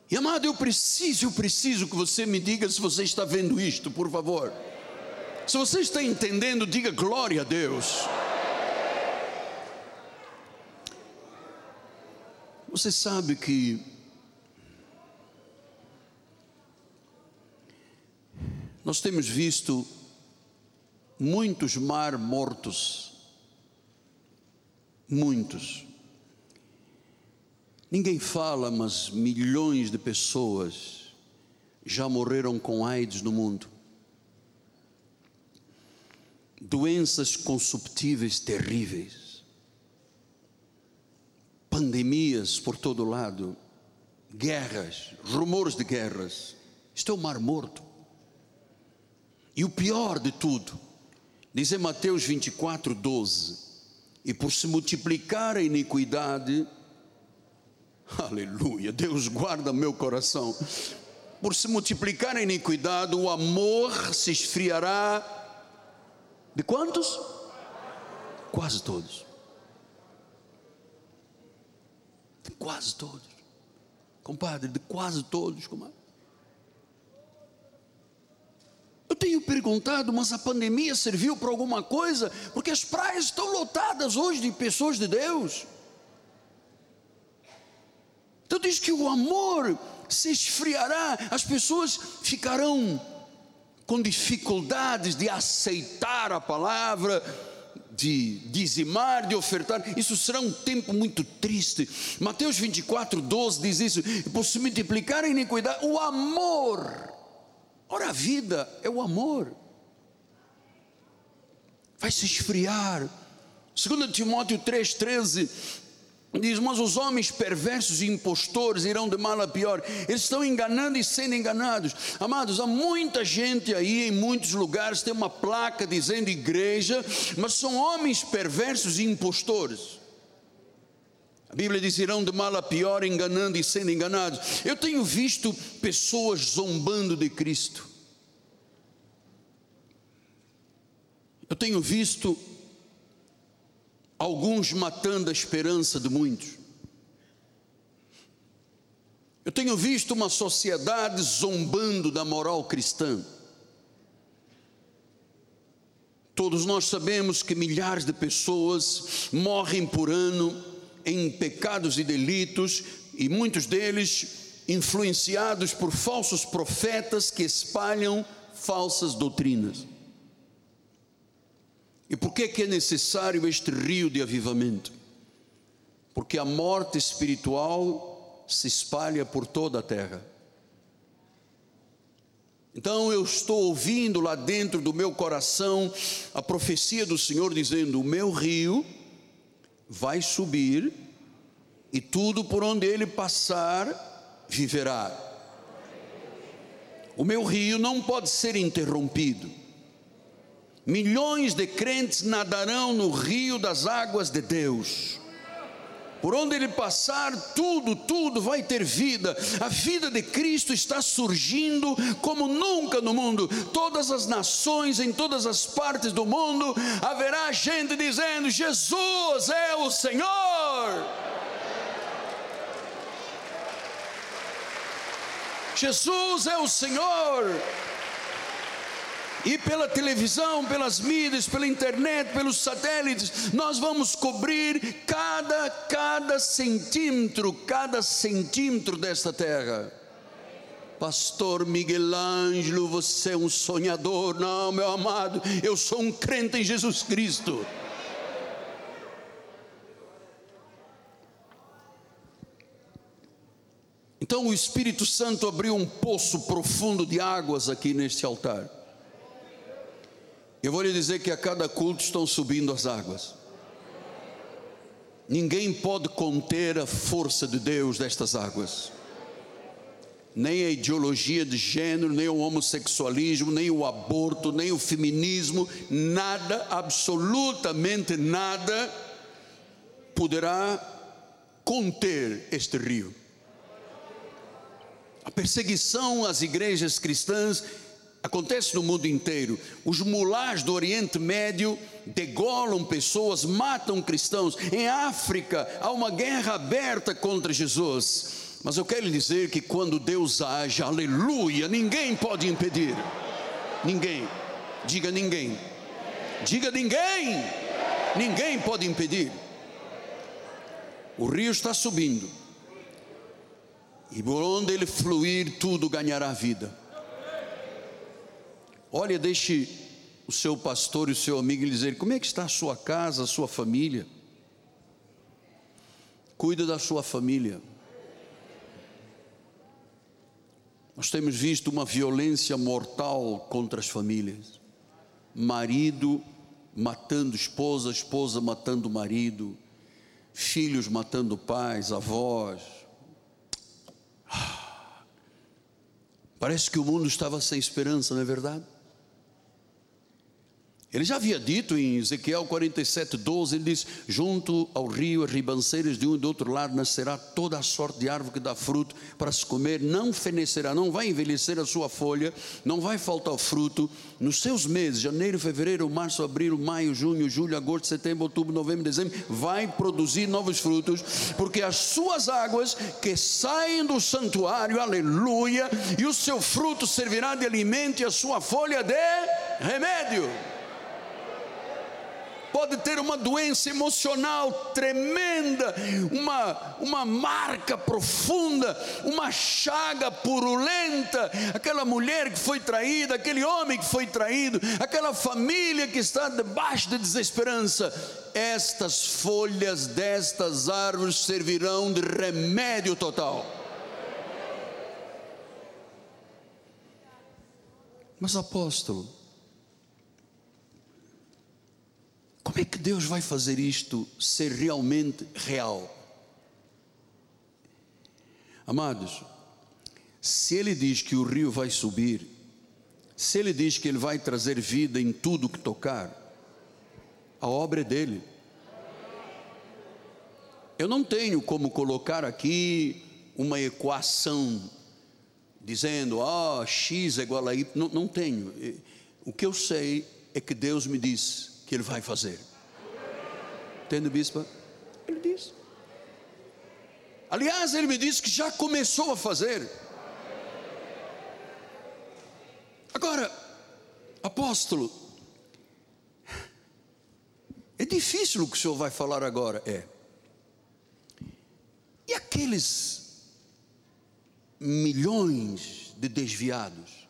e amado, eu preciso, eu preciso que você me diga se você está vendo isto, por favor. Se você está entendendo, diga glória a Deus. Você sabe que nós temos visto muitos mar mortos, muitos. Ninguém fala, mas milhões de pessoas já morreram com AIDS no mundo. Doenças consuptíveis terríveis. Pandemias por todo lado. Guerras, rumores de guerras. Isto é o mar morto. E o pior de tudo, diz em Mateus 24, 12: E por se multiplicar a iniquidade, Aleluia, Deus guarda meu coração. Por se multiplicar a iniquidade, o amor se esfriará. De quantos? Quase todos. De quase todos. compadre, de quase todos, comadre. Eu tenho perguntado, mas a pandemia serviu para alguma coisa? Porque as praias estão lotadas hoje de pessoas de Deus. Então diz que o amor se esfriará, as pessoas ficarão com dificuldades de aceitar a palavra, de dizimar, de ofertar, isso será um tempo muito triste. Mateus 24, 12 diz isso: por se multiplicar a iniquidade, o amor Ora, a vida é o amor. Vai se esfriar. 2 Timóteo 3,13 diz: Mas os homens perversos e impostores irão de mal a pior. Eles estão enganando e sendo enganados. Amados, há muita gente aí em muitos lugares, tem uma placa dizendo igreja, mas são homens perversos e impostores. A Bíblia diz: irão de mal a pior, enganando e sendo enganados. Eu tenho visto pessoas zombando de Cristo. Eu tenho visto alguns matando a esperança de muitos. Eu tenho visto uma sociedade zombando da moral cristã. Todos nós sabemos que milhares de pessoas morrem por ano em pecados e delitos, e muitos deles influenciados por falsos profetas que espalham falsas doutrinas. E por que, que é necessário este rio de avivamento? Porque a morte espiritual se espalha por toda a terra. Então eu estou ouvindo lá dentro do meu coração a profecia do Senhor dizendo: O meu rio vai subir e tudo por onde ele passar viverá. O meu rio não pode ser interrompido. Milhões de crentes nadarão no rio das águas de Deus. Por onde ele passar, tudo, tudo vai ter vida. A vida de Cristo está surgindo como nunca no mundo. Todas as nações, em todas as partes do mundo, haverá gente dizendo: Jesus é o Senhor. Jesus é o Senhor e pela televisão, pelas mídias, pela internet, pelos satélites, nós vamos cobrir cada, cada centímetro, cada centímetro desta terra. Pastor Miguel Ângelo, você é um sonhador. Não, meu amado, eu sou um crente em Jesus Cristo. Então o Espírito Santo abriu um poço profundo de águas aqui neste altar. Eu vou lhe dizer que a cada culto estão subindo as águas. Ninguém pode conter a força de Deus destas águas. Nem a ideologia de gênero, nem o homossexualismo, nem o aborto, nem o feminismo, nada, absolutamente nada, poderá conter este rio. A perseguição às igrejas cristãs acontece no mundo inteiro. Os mulás do Oriente Médio degolam pessoas, matam cristãos. Em África há uma guerra aberta contra Jesus. Mas eu quero lhe dizer que quando Deus age, aleluia, ninguém pode impedir. Ninguém. Diga ninguém. Diga ninguém. Ninguém pode impedir. O rio está subindo. E por onde ele fluir, tudo ganhará vida. Olha, deixe o seu pastor e o seu amigo lhe dizer: como é que está a sua casa, a sua família? Cuida da sua família. Nós temos visto uma violência mortal contra as famílias. Marido matando esposa, esposa matando marido, filhos matando pais, avós. Parece que o mundo estava sem esperança, não é verdade? Ele já havia dito em Ezequiel 47, 12: Ele diz: Junto ao rio, as ribanceiras de um e do outro lado, nascerá toda a sorte de árvore que dá fruto para se comer, não fenecerá, não vai envelhecer a sua folha, não vai faltar fruto. Nos seus meses, janeiro, fevereiro, março, abril, maio, junho, julho, agosto, setembro, outubro, novembro, dezembro, vai produzir novos frutos, porque as suas águas que saem do santuário, aleluia, e o seu fruto servirá de alimento e a sua folha de remédio pode ter uma doença emocional tremenda, uma, uma marca profunda, uma chaga purulenta. Aquela mulher que foi traída, aquele homem que foi traído, aquela família que está debaixo de desesperança. Estas folhas destas árvores servirão de remédio total. Mas apóstolo, Como é que Deus vai fazer isto ser realmente real? Amados, se Ele diz que o rio vai subir, se Ele diz que Ele vai trazer vida em tudo que tocar, a obra é dele. Eu não tenho como colocar aqui uma equação dizendo, ah, oh, X é igual a Y. Não, não tenho. O que eu sei é que Deus me disse que ele vai fazer. Entende, bispo? Ele diz. Aliás, ele me disse que já começou a fazer. Agora, apóstolo, é difícil o que o senhor vai falar agora, é. E aqueles milhões de desviados?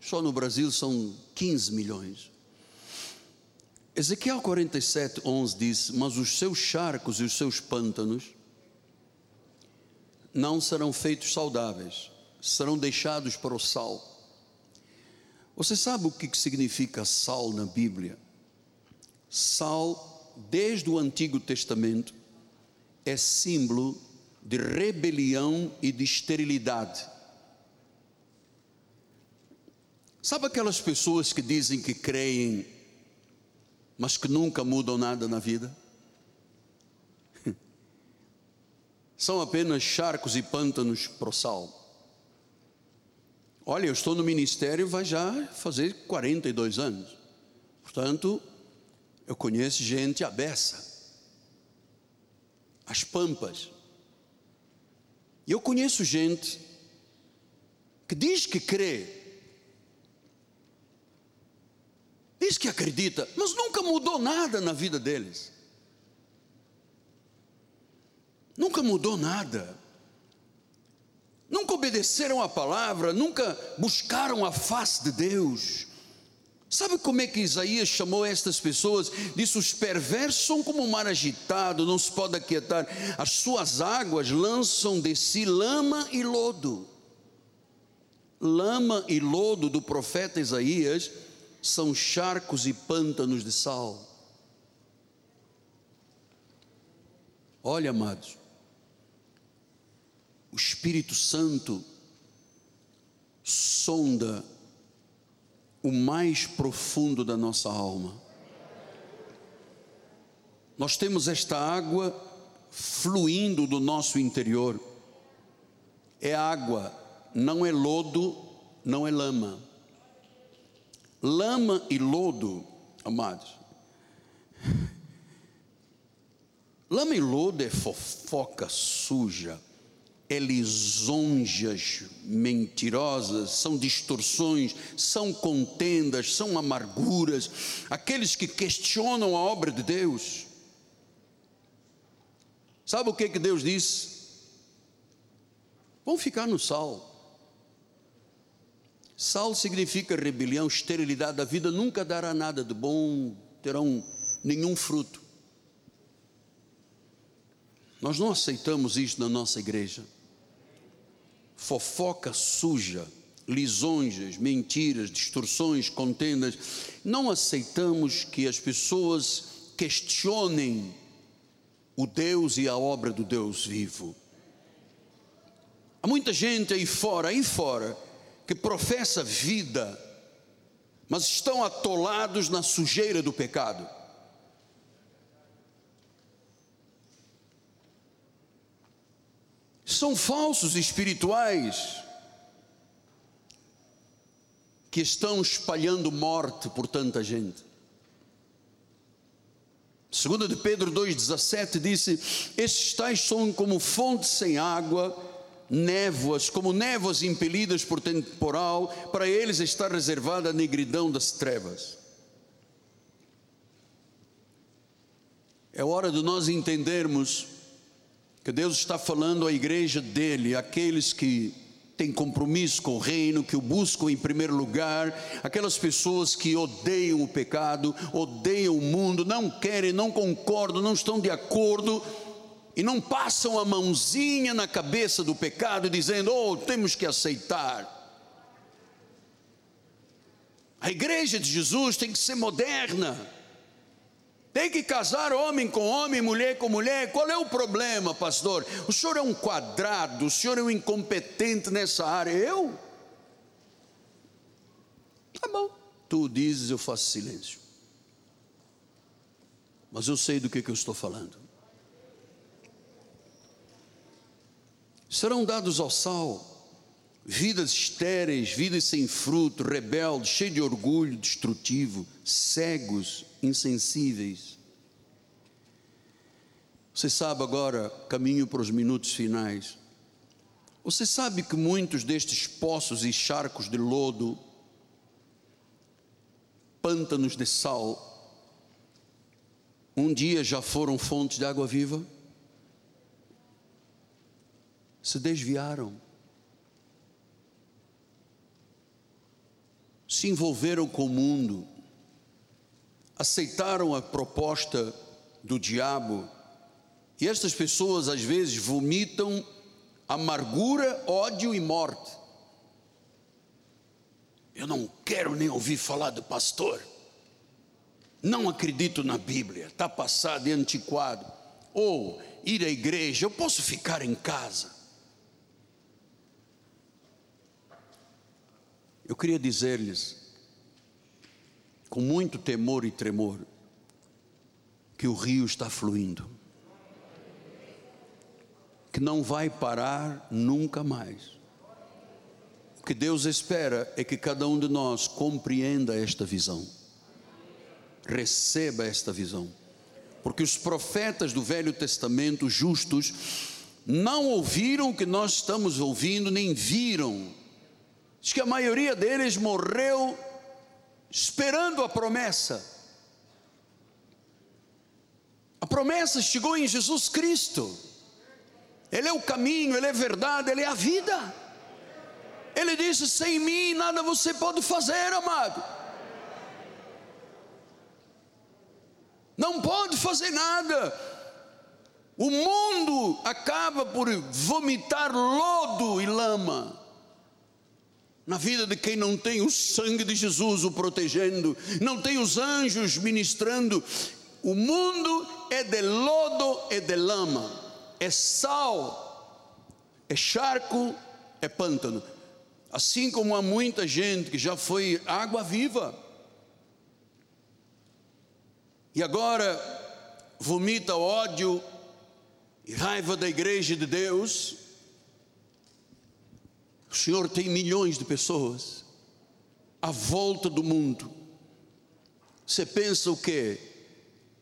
Só no Brasil são 15 milhões. Ezequiel 47, 11 diz: Mas os seus charcos e os seus pântanos não serão feitos saudáveis, serão deixados para o sal. Você sabe o que significa sal na Bíblia? Sal, desde o Antigo Testamento, é símbolo de rebelião e de esterilidade. Sabe aquelas pessoas que dizem que creem mas que nunca mudam nada na vida? São apenas charcos e pântanos pro sal. Olha, eu estou no ministério vai já fazer 42 anos. Portanto, eu conheço gente abessa. As pampas. E eu conheço gente que diz que crê, Diz que acredita, mas nunca mudou nada na vida deles. Nunca mudou nada. Nunca obedeceram a palavra, nunca buscaram a face de Deus. Sabe como é que Isaías chamou estas pessoas? Disse: os perversos são como um mar agitado, não se pode aquietar. As suas águas lançam de si lama e lodo. Lama e lodo do profeta Isaías são charcos e pântanos de sal. Olha, amados, o Espírito Santo sonda o mais profundo da nossa alma. Nós temos esta água fluindo do nosso interior. É água, não é lodo, não é lama. Lama e lodo, amados. Lama e lodo é fofoca suja, é lisonjas mentirosas, são distorções, são contendas, são amarguras, aqueles que questionam a obra de Deus. Sabe o que, que Deus disse? Vão ficar no sal. Sal significa rebelião, esterilidade. A vida nunca dará nada de bom, terão nenhum fruto. Nós não aceitamos isto na nossa igreja. Fofoca suja, lisonjas, mentiras, distorções, contendas. Não aceitamos que as pessoas questionem o Deus e a obra do Deus vivo. Há muita gente aí fora, aí fora, que professa vida, mas estão atolados na sujeira do pecado. São falsos espirituais que estão espalhando morte por tanta gente. Segundo de Pedro 2,17 disse: Estes tais são como fontes sem água, névoas, como névoas impelidas por temporal, para eles está reservada a negridão das trevas. É hora de nós entendermos que Deus está falando à igreja dele, aqueles que têm compromisso com o reino, que o buscam em primeiro lugar, aquelas pessoas que odeiam o pecado, odeiam o mundo, não querem, não concordam, não estão de acordo e não passam a mãozinha na cabeça do pecado dizendo: "Oh, temos que aceitar". A igreja de Jesus tem que ser moderna. Tem que casar homem com homem, mulher com mulher. Qual é o problema, pastor? O senhor é um quadrado, o senhor é um incompetente nessa área. Eu? Tá bom. Tu dizes, eu faço silêncio. Mas eu sei do que, que eu estou falando. Serão dados ao sal vidas estéreis, vidas sem fruto, rebeldes, cheios de orgulho destrutivo, cegos, insensíveis. Você sabe agora, caminho para os minutos finais. Você sabe que muitos destes poços e charcos de lodo, pântanos de sal, um dia já foram fontes de água viva? Se desviaram se envolveram com o mundo, aceitaram a proposta do diabo, e estas pessoas às vezes vomitam amargura, ódio e morte. Eu não quero nem ouvir falar do pastor. Não acredito na Bíblia, está passado e antiquado. Ou ir à igreja, eu posso ficar em casa. Eu queria dizer-lhes, com muito temor e tremor, que o rio está fluindo, que não vai parar nunca mais. O que Deus espera é que cada um de nós compreenda esta visão, receba esta visão, porque os profetas do Velho Testamento justos não ouviram o que nós estamos ouvindo, nem viram Diz que a maioria deles morreu esperando a promessa. A promessa chegou em Jesus Cristo. Ele é o caminho, Ele é verdade, Ele é a vida. Ele disse: sem mim nada você pode fazer, amado. Não pode fazer nada. O mundo acaba por vomitar lodo e lama na vida de quem não tem o sangue de Jesus o protegendo, não tem os anjos ministrando. O mundo é de lodo e de lama, é sal, é charco, é pântano. Assim como há muita gente que já foi água viva, e agora vomita ódio e raiva da igreja de Deus, o Senhor tem milhões de pessoas à volta do mundo. Você pensa o quê?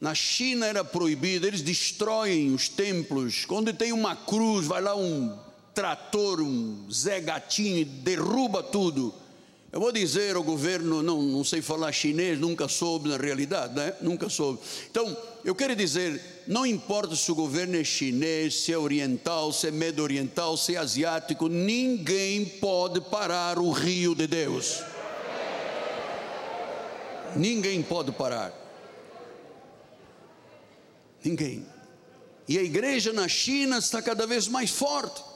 Na China era proibido, eles destroem os templos. Quando tem uma cruz, vai lá um trator, um Zé Gatinho, derruba tudo. Eu vou dizer ao governo, não, não sei falar chinês, nunca soube na realidade, né? Nunca soube. Então, eu quero dizer, não importa se o governo é chinês, se é oriental, se é medio oriental, se é asiático, ninguém pode parar o rio de Deus. Ninguém pode parar. Ninguém. E a igreja na China está cada vez mais forte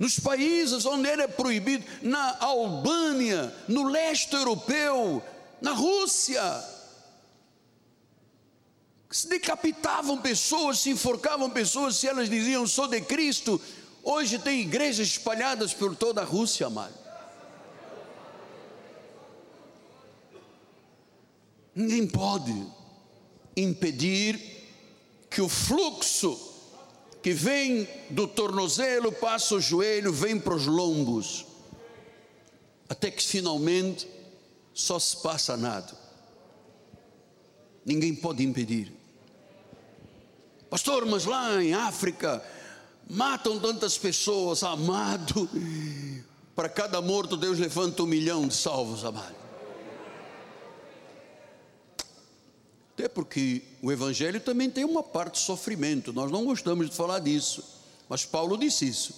nos países onde era proibido, na Albânia, no leste europeu, na Rússia, se decapitavam pessoas, se enforcavam pessoas, se elas diziam sou de Cristo. Hoje tem igrejas espalhadas por toda a Rússia, amado. Ninguém pode impedir que o fluxo que vem do tornozelo, passa o joelho, vem para os lombos, até que finalmente só se passa nada. Ninguém pode impedir. Pastor, mas lá em África matam tantas pessoas, amado. Para cada morto, Deus levanta um milhão de salvos, amado. Até porque o Evangelho também tem uma parte de sofrimento, nós não gostamos de falar disso, mas Paulo disse isso.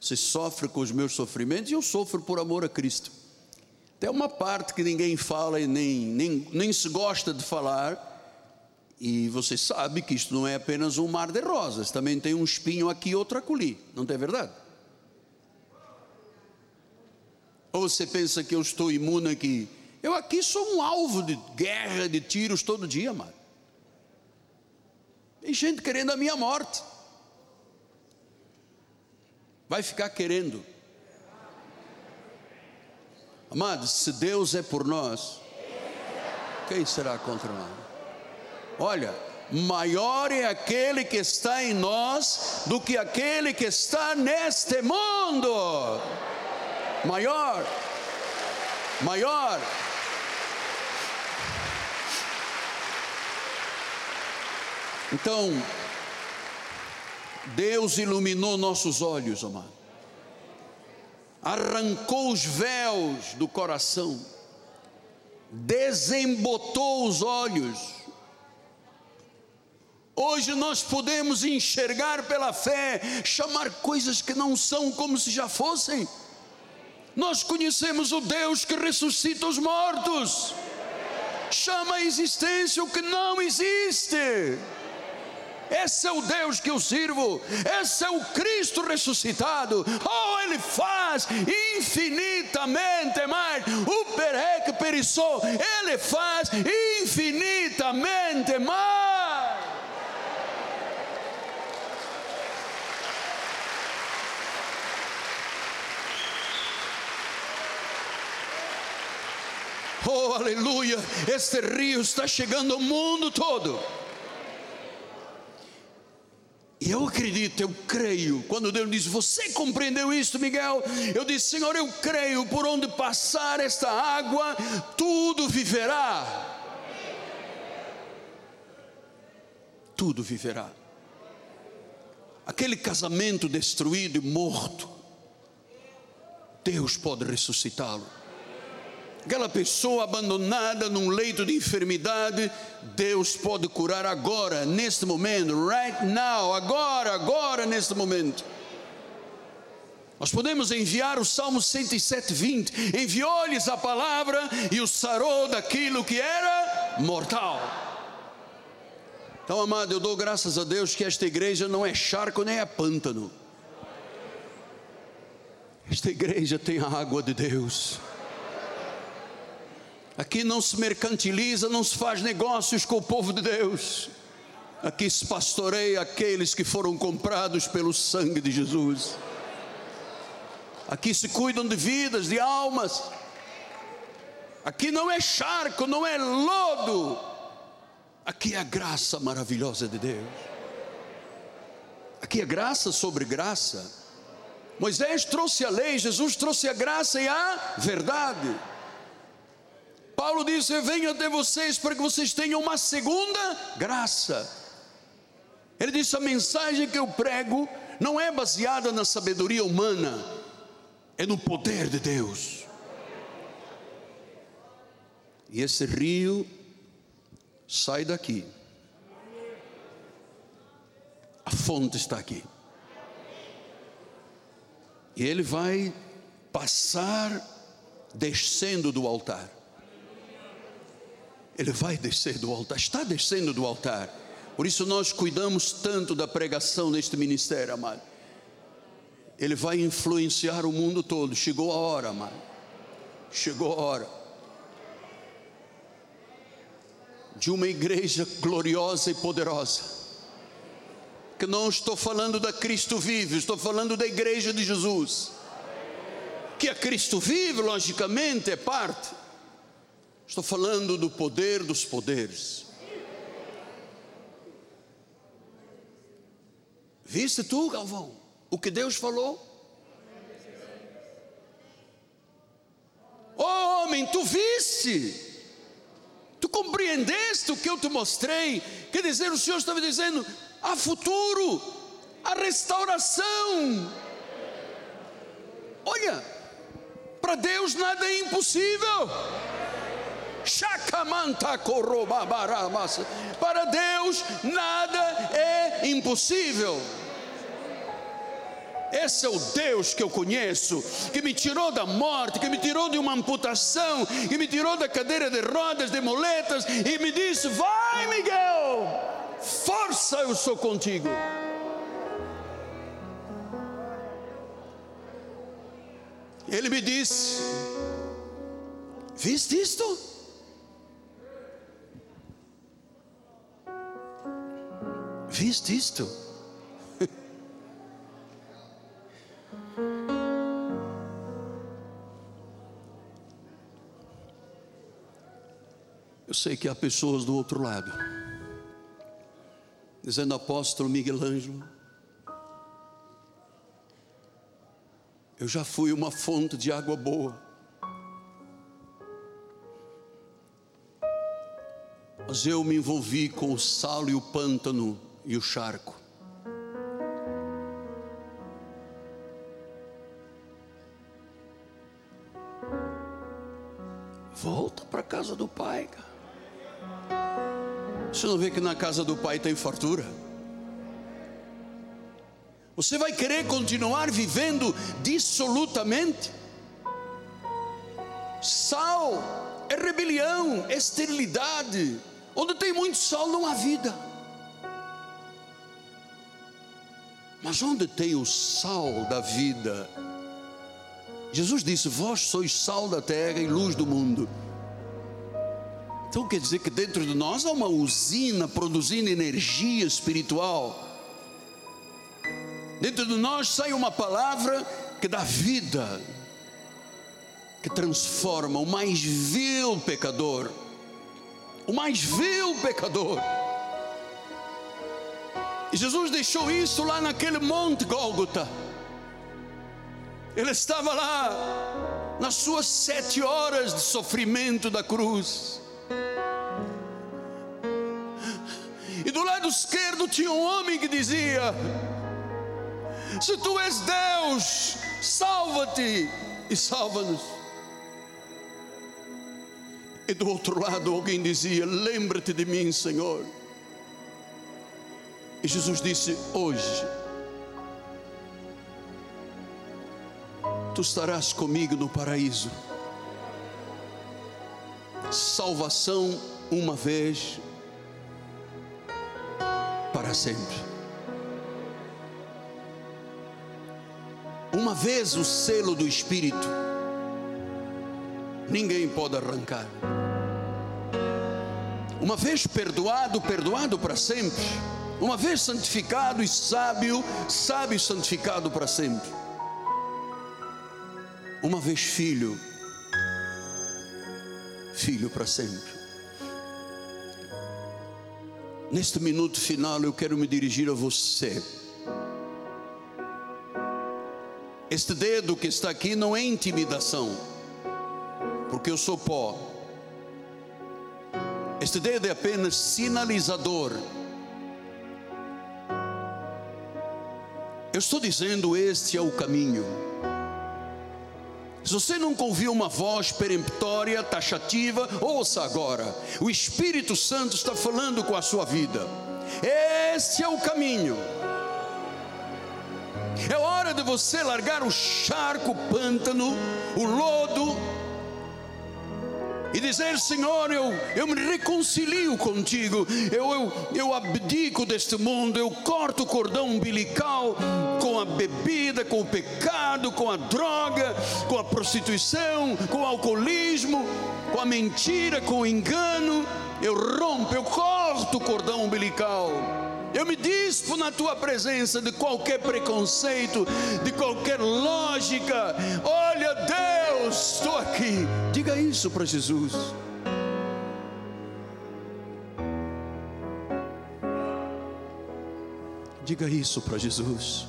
Você sofre com os meus sofrimentos e eu sofro por amor a Cristo. Tem uma parte que ninguém fala e nem, nem, nem se gosta de falar, e você sabe que isto não é apenas um mar de rosas, também tem um espinho aqui e outro acolhi, não é verdade? Ou você pensa que eu estou imune aqui? Eu aqui sou um alvo de guerra, de tiros todo dia, mano. Tem gente querendo a minha morte. Vai ficar querendo. Amados, se Deus é por nós, quem será contra nós? Olha, maior é aquele que está em nós do que aquele que está neste mundo. Maior, maior. Então, Deus iluminou nossos olhos, amado. Arrancou os véus do coração, desembotou os olhos. Hoje nós podemos enxergar pela fé, chamar coisas que não são como se já fossem. Nós conhecemos o Deus que ressuscita os mortos, chama a existência o que não existe. Esse é o Deus que eu sirvo, esse é o Cristo ressuscitado. Oh, Ele faz infinitamente mais. O perec perissou, Ele faz infinitamente mais. Oh, aleluia! Este rio está chegando ao mundo todo. E eu acredito, eu creio. Quando Deus diz, Você compreendeu isso, Miguel? Eu disse, Senhor, eu creio, por onde passar esta água, tudo viverá. Tudo viverá. Aquele casamento destruído e morto, Deus pode ressuscitá-lo aquela pessoa abandonada num leito de enfermidade, Deus pode curar agora, neste momento, right now, agora, agora, neste momento. Nós podemos enviar o Salmo 107, 20: enviou-lhes a palavra e o sarou daquilo que era mortal. Então, amado, eu dou graças a Deus que esta igreja não é charco nem é pântano. Esta igreja tem a água de Deus. Aqui não se mercantiliza, não se faz negócios com o povo de Deus. Aqui se pastoreia aqueles que foram comprados pelo sangue de Jesus. Aqui se cuidam de vidas, de almas. Aqui não é charco, não é lodo. Aqui é a graça maravilhosa de Deus. Aqui é graça sobre graça. Moisés trouxe a lei, Jesus trouxe a graça e a verdade. Paulo disse: Eu venho até vocês para que vocês tenham uma segunda graça. Ele disse: A mensagem que eu prego não é baseada na sabedoria humana, é no poder de Deus. E esse rio sai daqui. A fonte está aqui. E ele vai passar descendo do altar ele vai descer do altar, está descendo do altar. Por isso nós cuidamos tanto da pregação neste ministério, amado. Ele vai influenciar o mundo todo. Chegou a hora, amado. Chegou a hora. De uma igreja gloriosa e poderosa. Que não estou falando da Cristo vive, estou falando da igreja de Jesus. Que a Cristo vive, logicamente, é parte Estou falando do poder dos poderes. Viste tu, Galvão, o que Deus falou? Oh, homem, tu viste? Tu compreendeste o que eu te mostrei? Quer dizer, o Senhor estava dizendo: há futuro, há restauração. Olha, para Deus nada é impossível. Para Deus nada é impossível. Esse é o Deus que eu conheço, que me tirou da morte, que me tirou de uma amputação, que me tirou da cadeira de rodas, de moletas, e me disse: Vai, Miguel, força, eu sou contigo. Ele me disse: Viste isto? Viste isto? Eu sei que há pessoas do outro lado, dizendo apóstolo Miguel Ângelo, eu já fui uma fonte de água boa, mas eu me envolvi com o sal e o pântano e o charco. Volta para a casa do pai. Você não vê que na casa do pai tem fartura? Você vai querer continuar vivendo dissolutamente? Sal é rebelião, é esterilidade. Onde tem muito sal não há vida. Mas onde tem o sal da vida? Jesus disse: Vós sois sal da terra e luz do mundo. Então quer dizer que dentro de nós há uma usina produzindo energia espiritual. Dentro de nós sai uma palavra que dá vida, que transforma o mais vil pecador, o mais vil pecador. Jesus deixou isso lá naquele monte Gólgota. Ele estava lá nas suas sete horas de sofrimento da cruz. E do lado esquerdo tinha um homem que dizia: Se tu és Deus, salva-te e salva-nos. E do outro lado alguém dizia: Lembra-te de mim, Senhor. E Jesus disse: Hoje tu estarás comigo no paraíso. Salvação uma vez para sempre. Uma vez o selo do Espírito, ninguém pode arrancar. Uma vez perdoado, perdoado para sempre. Uma vez santificado e sábio, sábio e santificado para sempre. Uma vez filho, filho para sempre. Neste minuto final eu quero me dirigir a você. Este dedo que está aqui não é intimidação, porque eu sou pó. Este dedo é apenas sinalizador. Eu estou dizendo: este é o caminho. Se você nunca ouviu uma voz peremptória, taxativa, ouça agora. O Espírito Santo está falando com a sua vida. Este é o caminho. É hora de você largar o charco, o pântano, o lodo e dizer: Senhor, eu, eu me reconcilio contigo, eu, eu, eu abdico deste mundo, eu corto o cordão umbilical com a bebida, com o pecado, com a droga, com a prostituição, com o alcoolismo, com a mentira, com o engano. Eu rompo, eu corto o cordão umbilical. Eu me dispo na tua presença de qualquer preconceito, de qualquer lógica. Deus, estou aqui. Diga isso para Jesus. Diga isso para Jesus.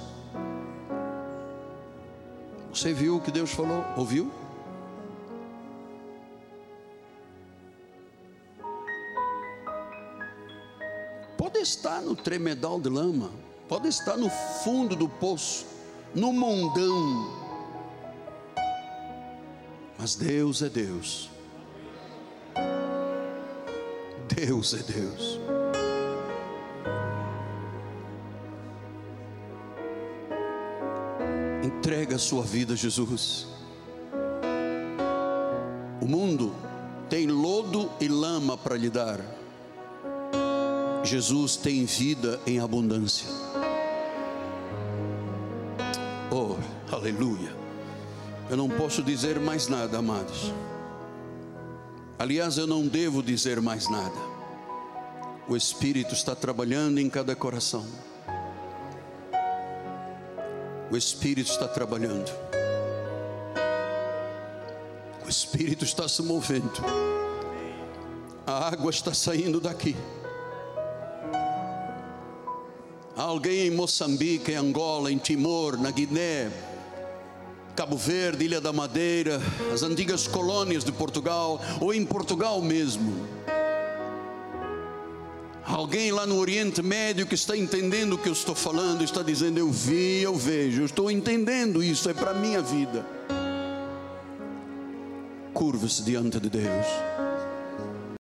Você viu o que Deus falou? Ouviu? Pode estar no tremedal de lama, pode estar no fundo do poço, no mundão mas Deus é Deus. Deus é Deus. Entrega a sua vida Jesus. O mundo tem lodo e lama para lhe dar. Jesus tem vida em abundância. Oh, aleluia. Eu não posso dizer mais nada, amados. Aliás, eu não devo dizer mais nada. O Espírito está trabalhando em cada coração. O Espírito está trabalhando. O Espírito está se movendo. A água está saindo daqui. Há alguém em Moçambique, em Angola, em Timor, na Guiné, Cabo Verde, Ilha da Madeira, as antigas colônias de Portugal, ou em Portugal mesmo Alguém lá no Oriente Médio que está entendendo o que eu estou falando, está dizendo: Eu vi, eu vejo, eu estou entendendo isso, é para a minha vida. Curva-se diante de Deus.